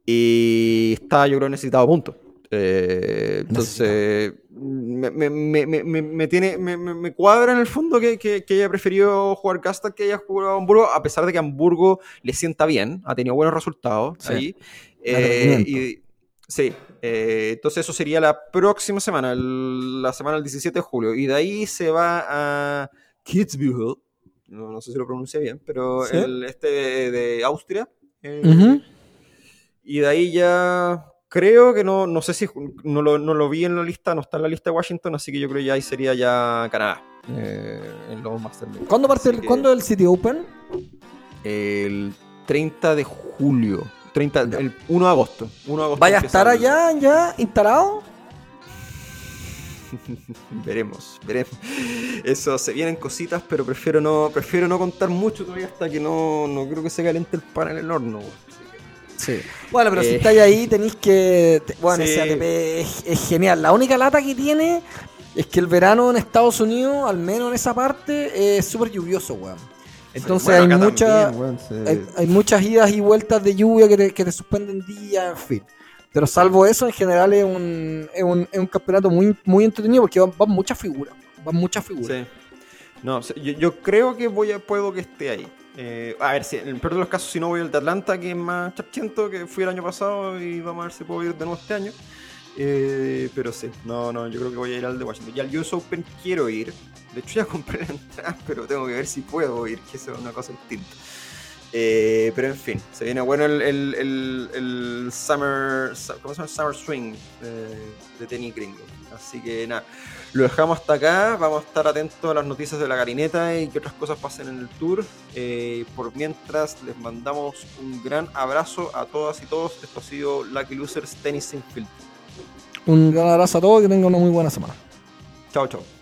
Y está, yo creo, necesitado puntos. Eh, entonces, me, me- me- me- tiene, me, me- me cuadra en el fondo que, que, que haya preferido jugar Gastad que haya jugado Hamburgo, a pesar de que Hamburgo le sienta bien, ha tenido buenos resultados Sí. ahí. Eh, y, Sí, eh, entonces eso sería la próxima semana, el- la semana del 17 de julio. Y de ahí se va a Kitzbühel, no, no sé si lo pronuncié bien, pero Sí. el, este de, Austria. Ujú. Y de ahí ya creo que no, no sé si no lo, no lo vi en la lista, no está en la lista de Washington, así que yo creo que ya ahí sería ya Canadá. eh, en los Master League. ¿Cuándo parte el, que ¿cuándo el City Open? El 30 de julio. 30, Ya. el 1 de agosto. 1 de agosto ¿Vaya a estar allá ya instalado? Veremos, veremos. Eso, se vienen cositas, pero prefiero no, prefiero no contar mucho todavía hasta que no, no creo que se caliente el pan en el horno. güey. Sí. Bueno, pero si Eh. estáis ahí tenéis que... Bueno, Sí. ese ATP es, es genial. La única lata que tiene es que el verano en Estados Unidos, al menos en esa parte, es súper lluvioso, weón. Entonces Bueno, hay, mucha, también, hay, hay muchas idas y vueltas de lluvia que te, que te suspenden días, en fin. Pero salvo eso, en general es un, es un, es un campeonato muy, muy entretenido porque van, van muchas figuras. Van muchas figuras. Sí. No, yo, yo creo que voy a, puedo que esté ahí. Eh, a ver, si en el peor de los casos, si no voy al de Atlanta, que es más chachento, que fui el año pasado, y vamos a ver si puedo ir de nuevo este año. Eh, pero sí, no, no, yo creo que voy a ir al de Washington. Y al US Open quiero ir. De hecho, ya compré la entrada, pero tengo que ver si puedo ir, que eso es una cosa distinta. Eh, pero en fin, se viene bueno el, el, el, el Summer, ¿cómo se llama? Summer Swing de, de tenis gringo. Así que nada, lo dejamos hasta acá. Vamos a estar atentos a las noticias de la garineta y que otras cosas pasen en el tour. Eh, por mientras, les mandamos un gran abrazo a todas y todos. Esto ha sido Lucky Losers Tennis Sin Filtro. Un gran abrazo a todos y que tengan una muy buena semana. Chao, chao.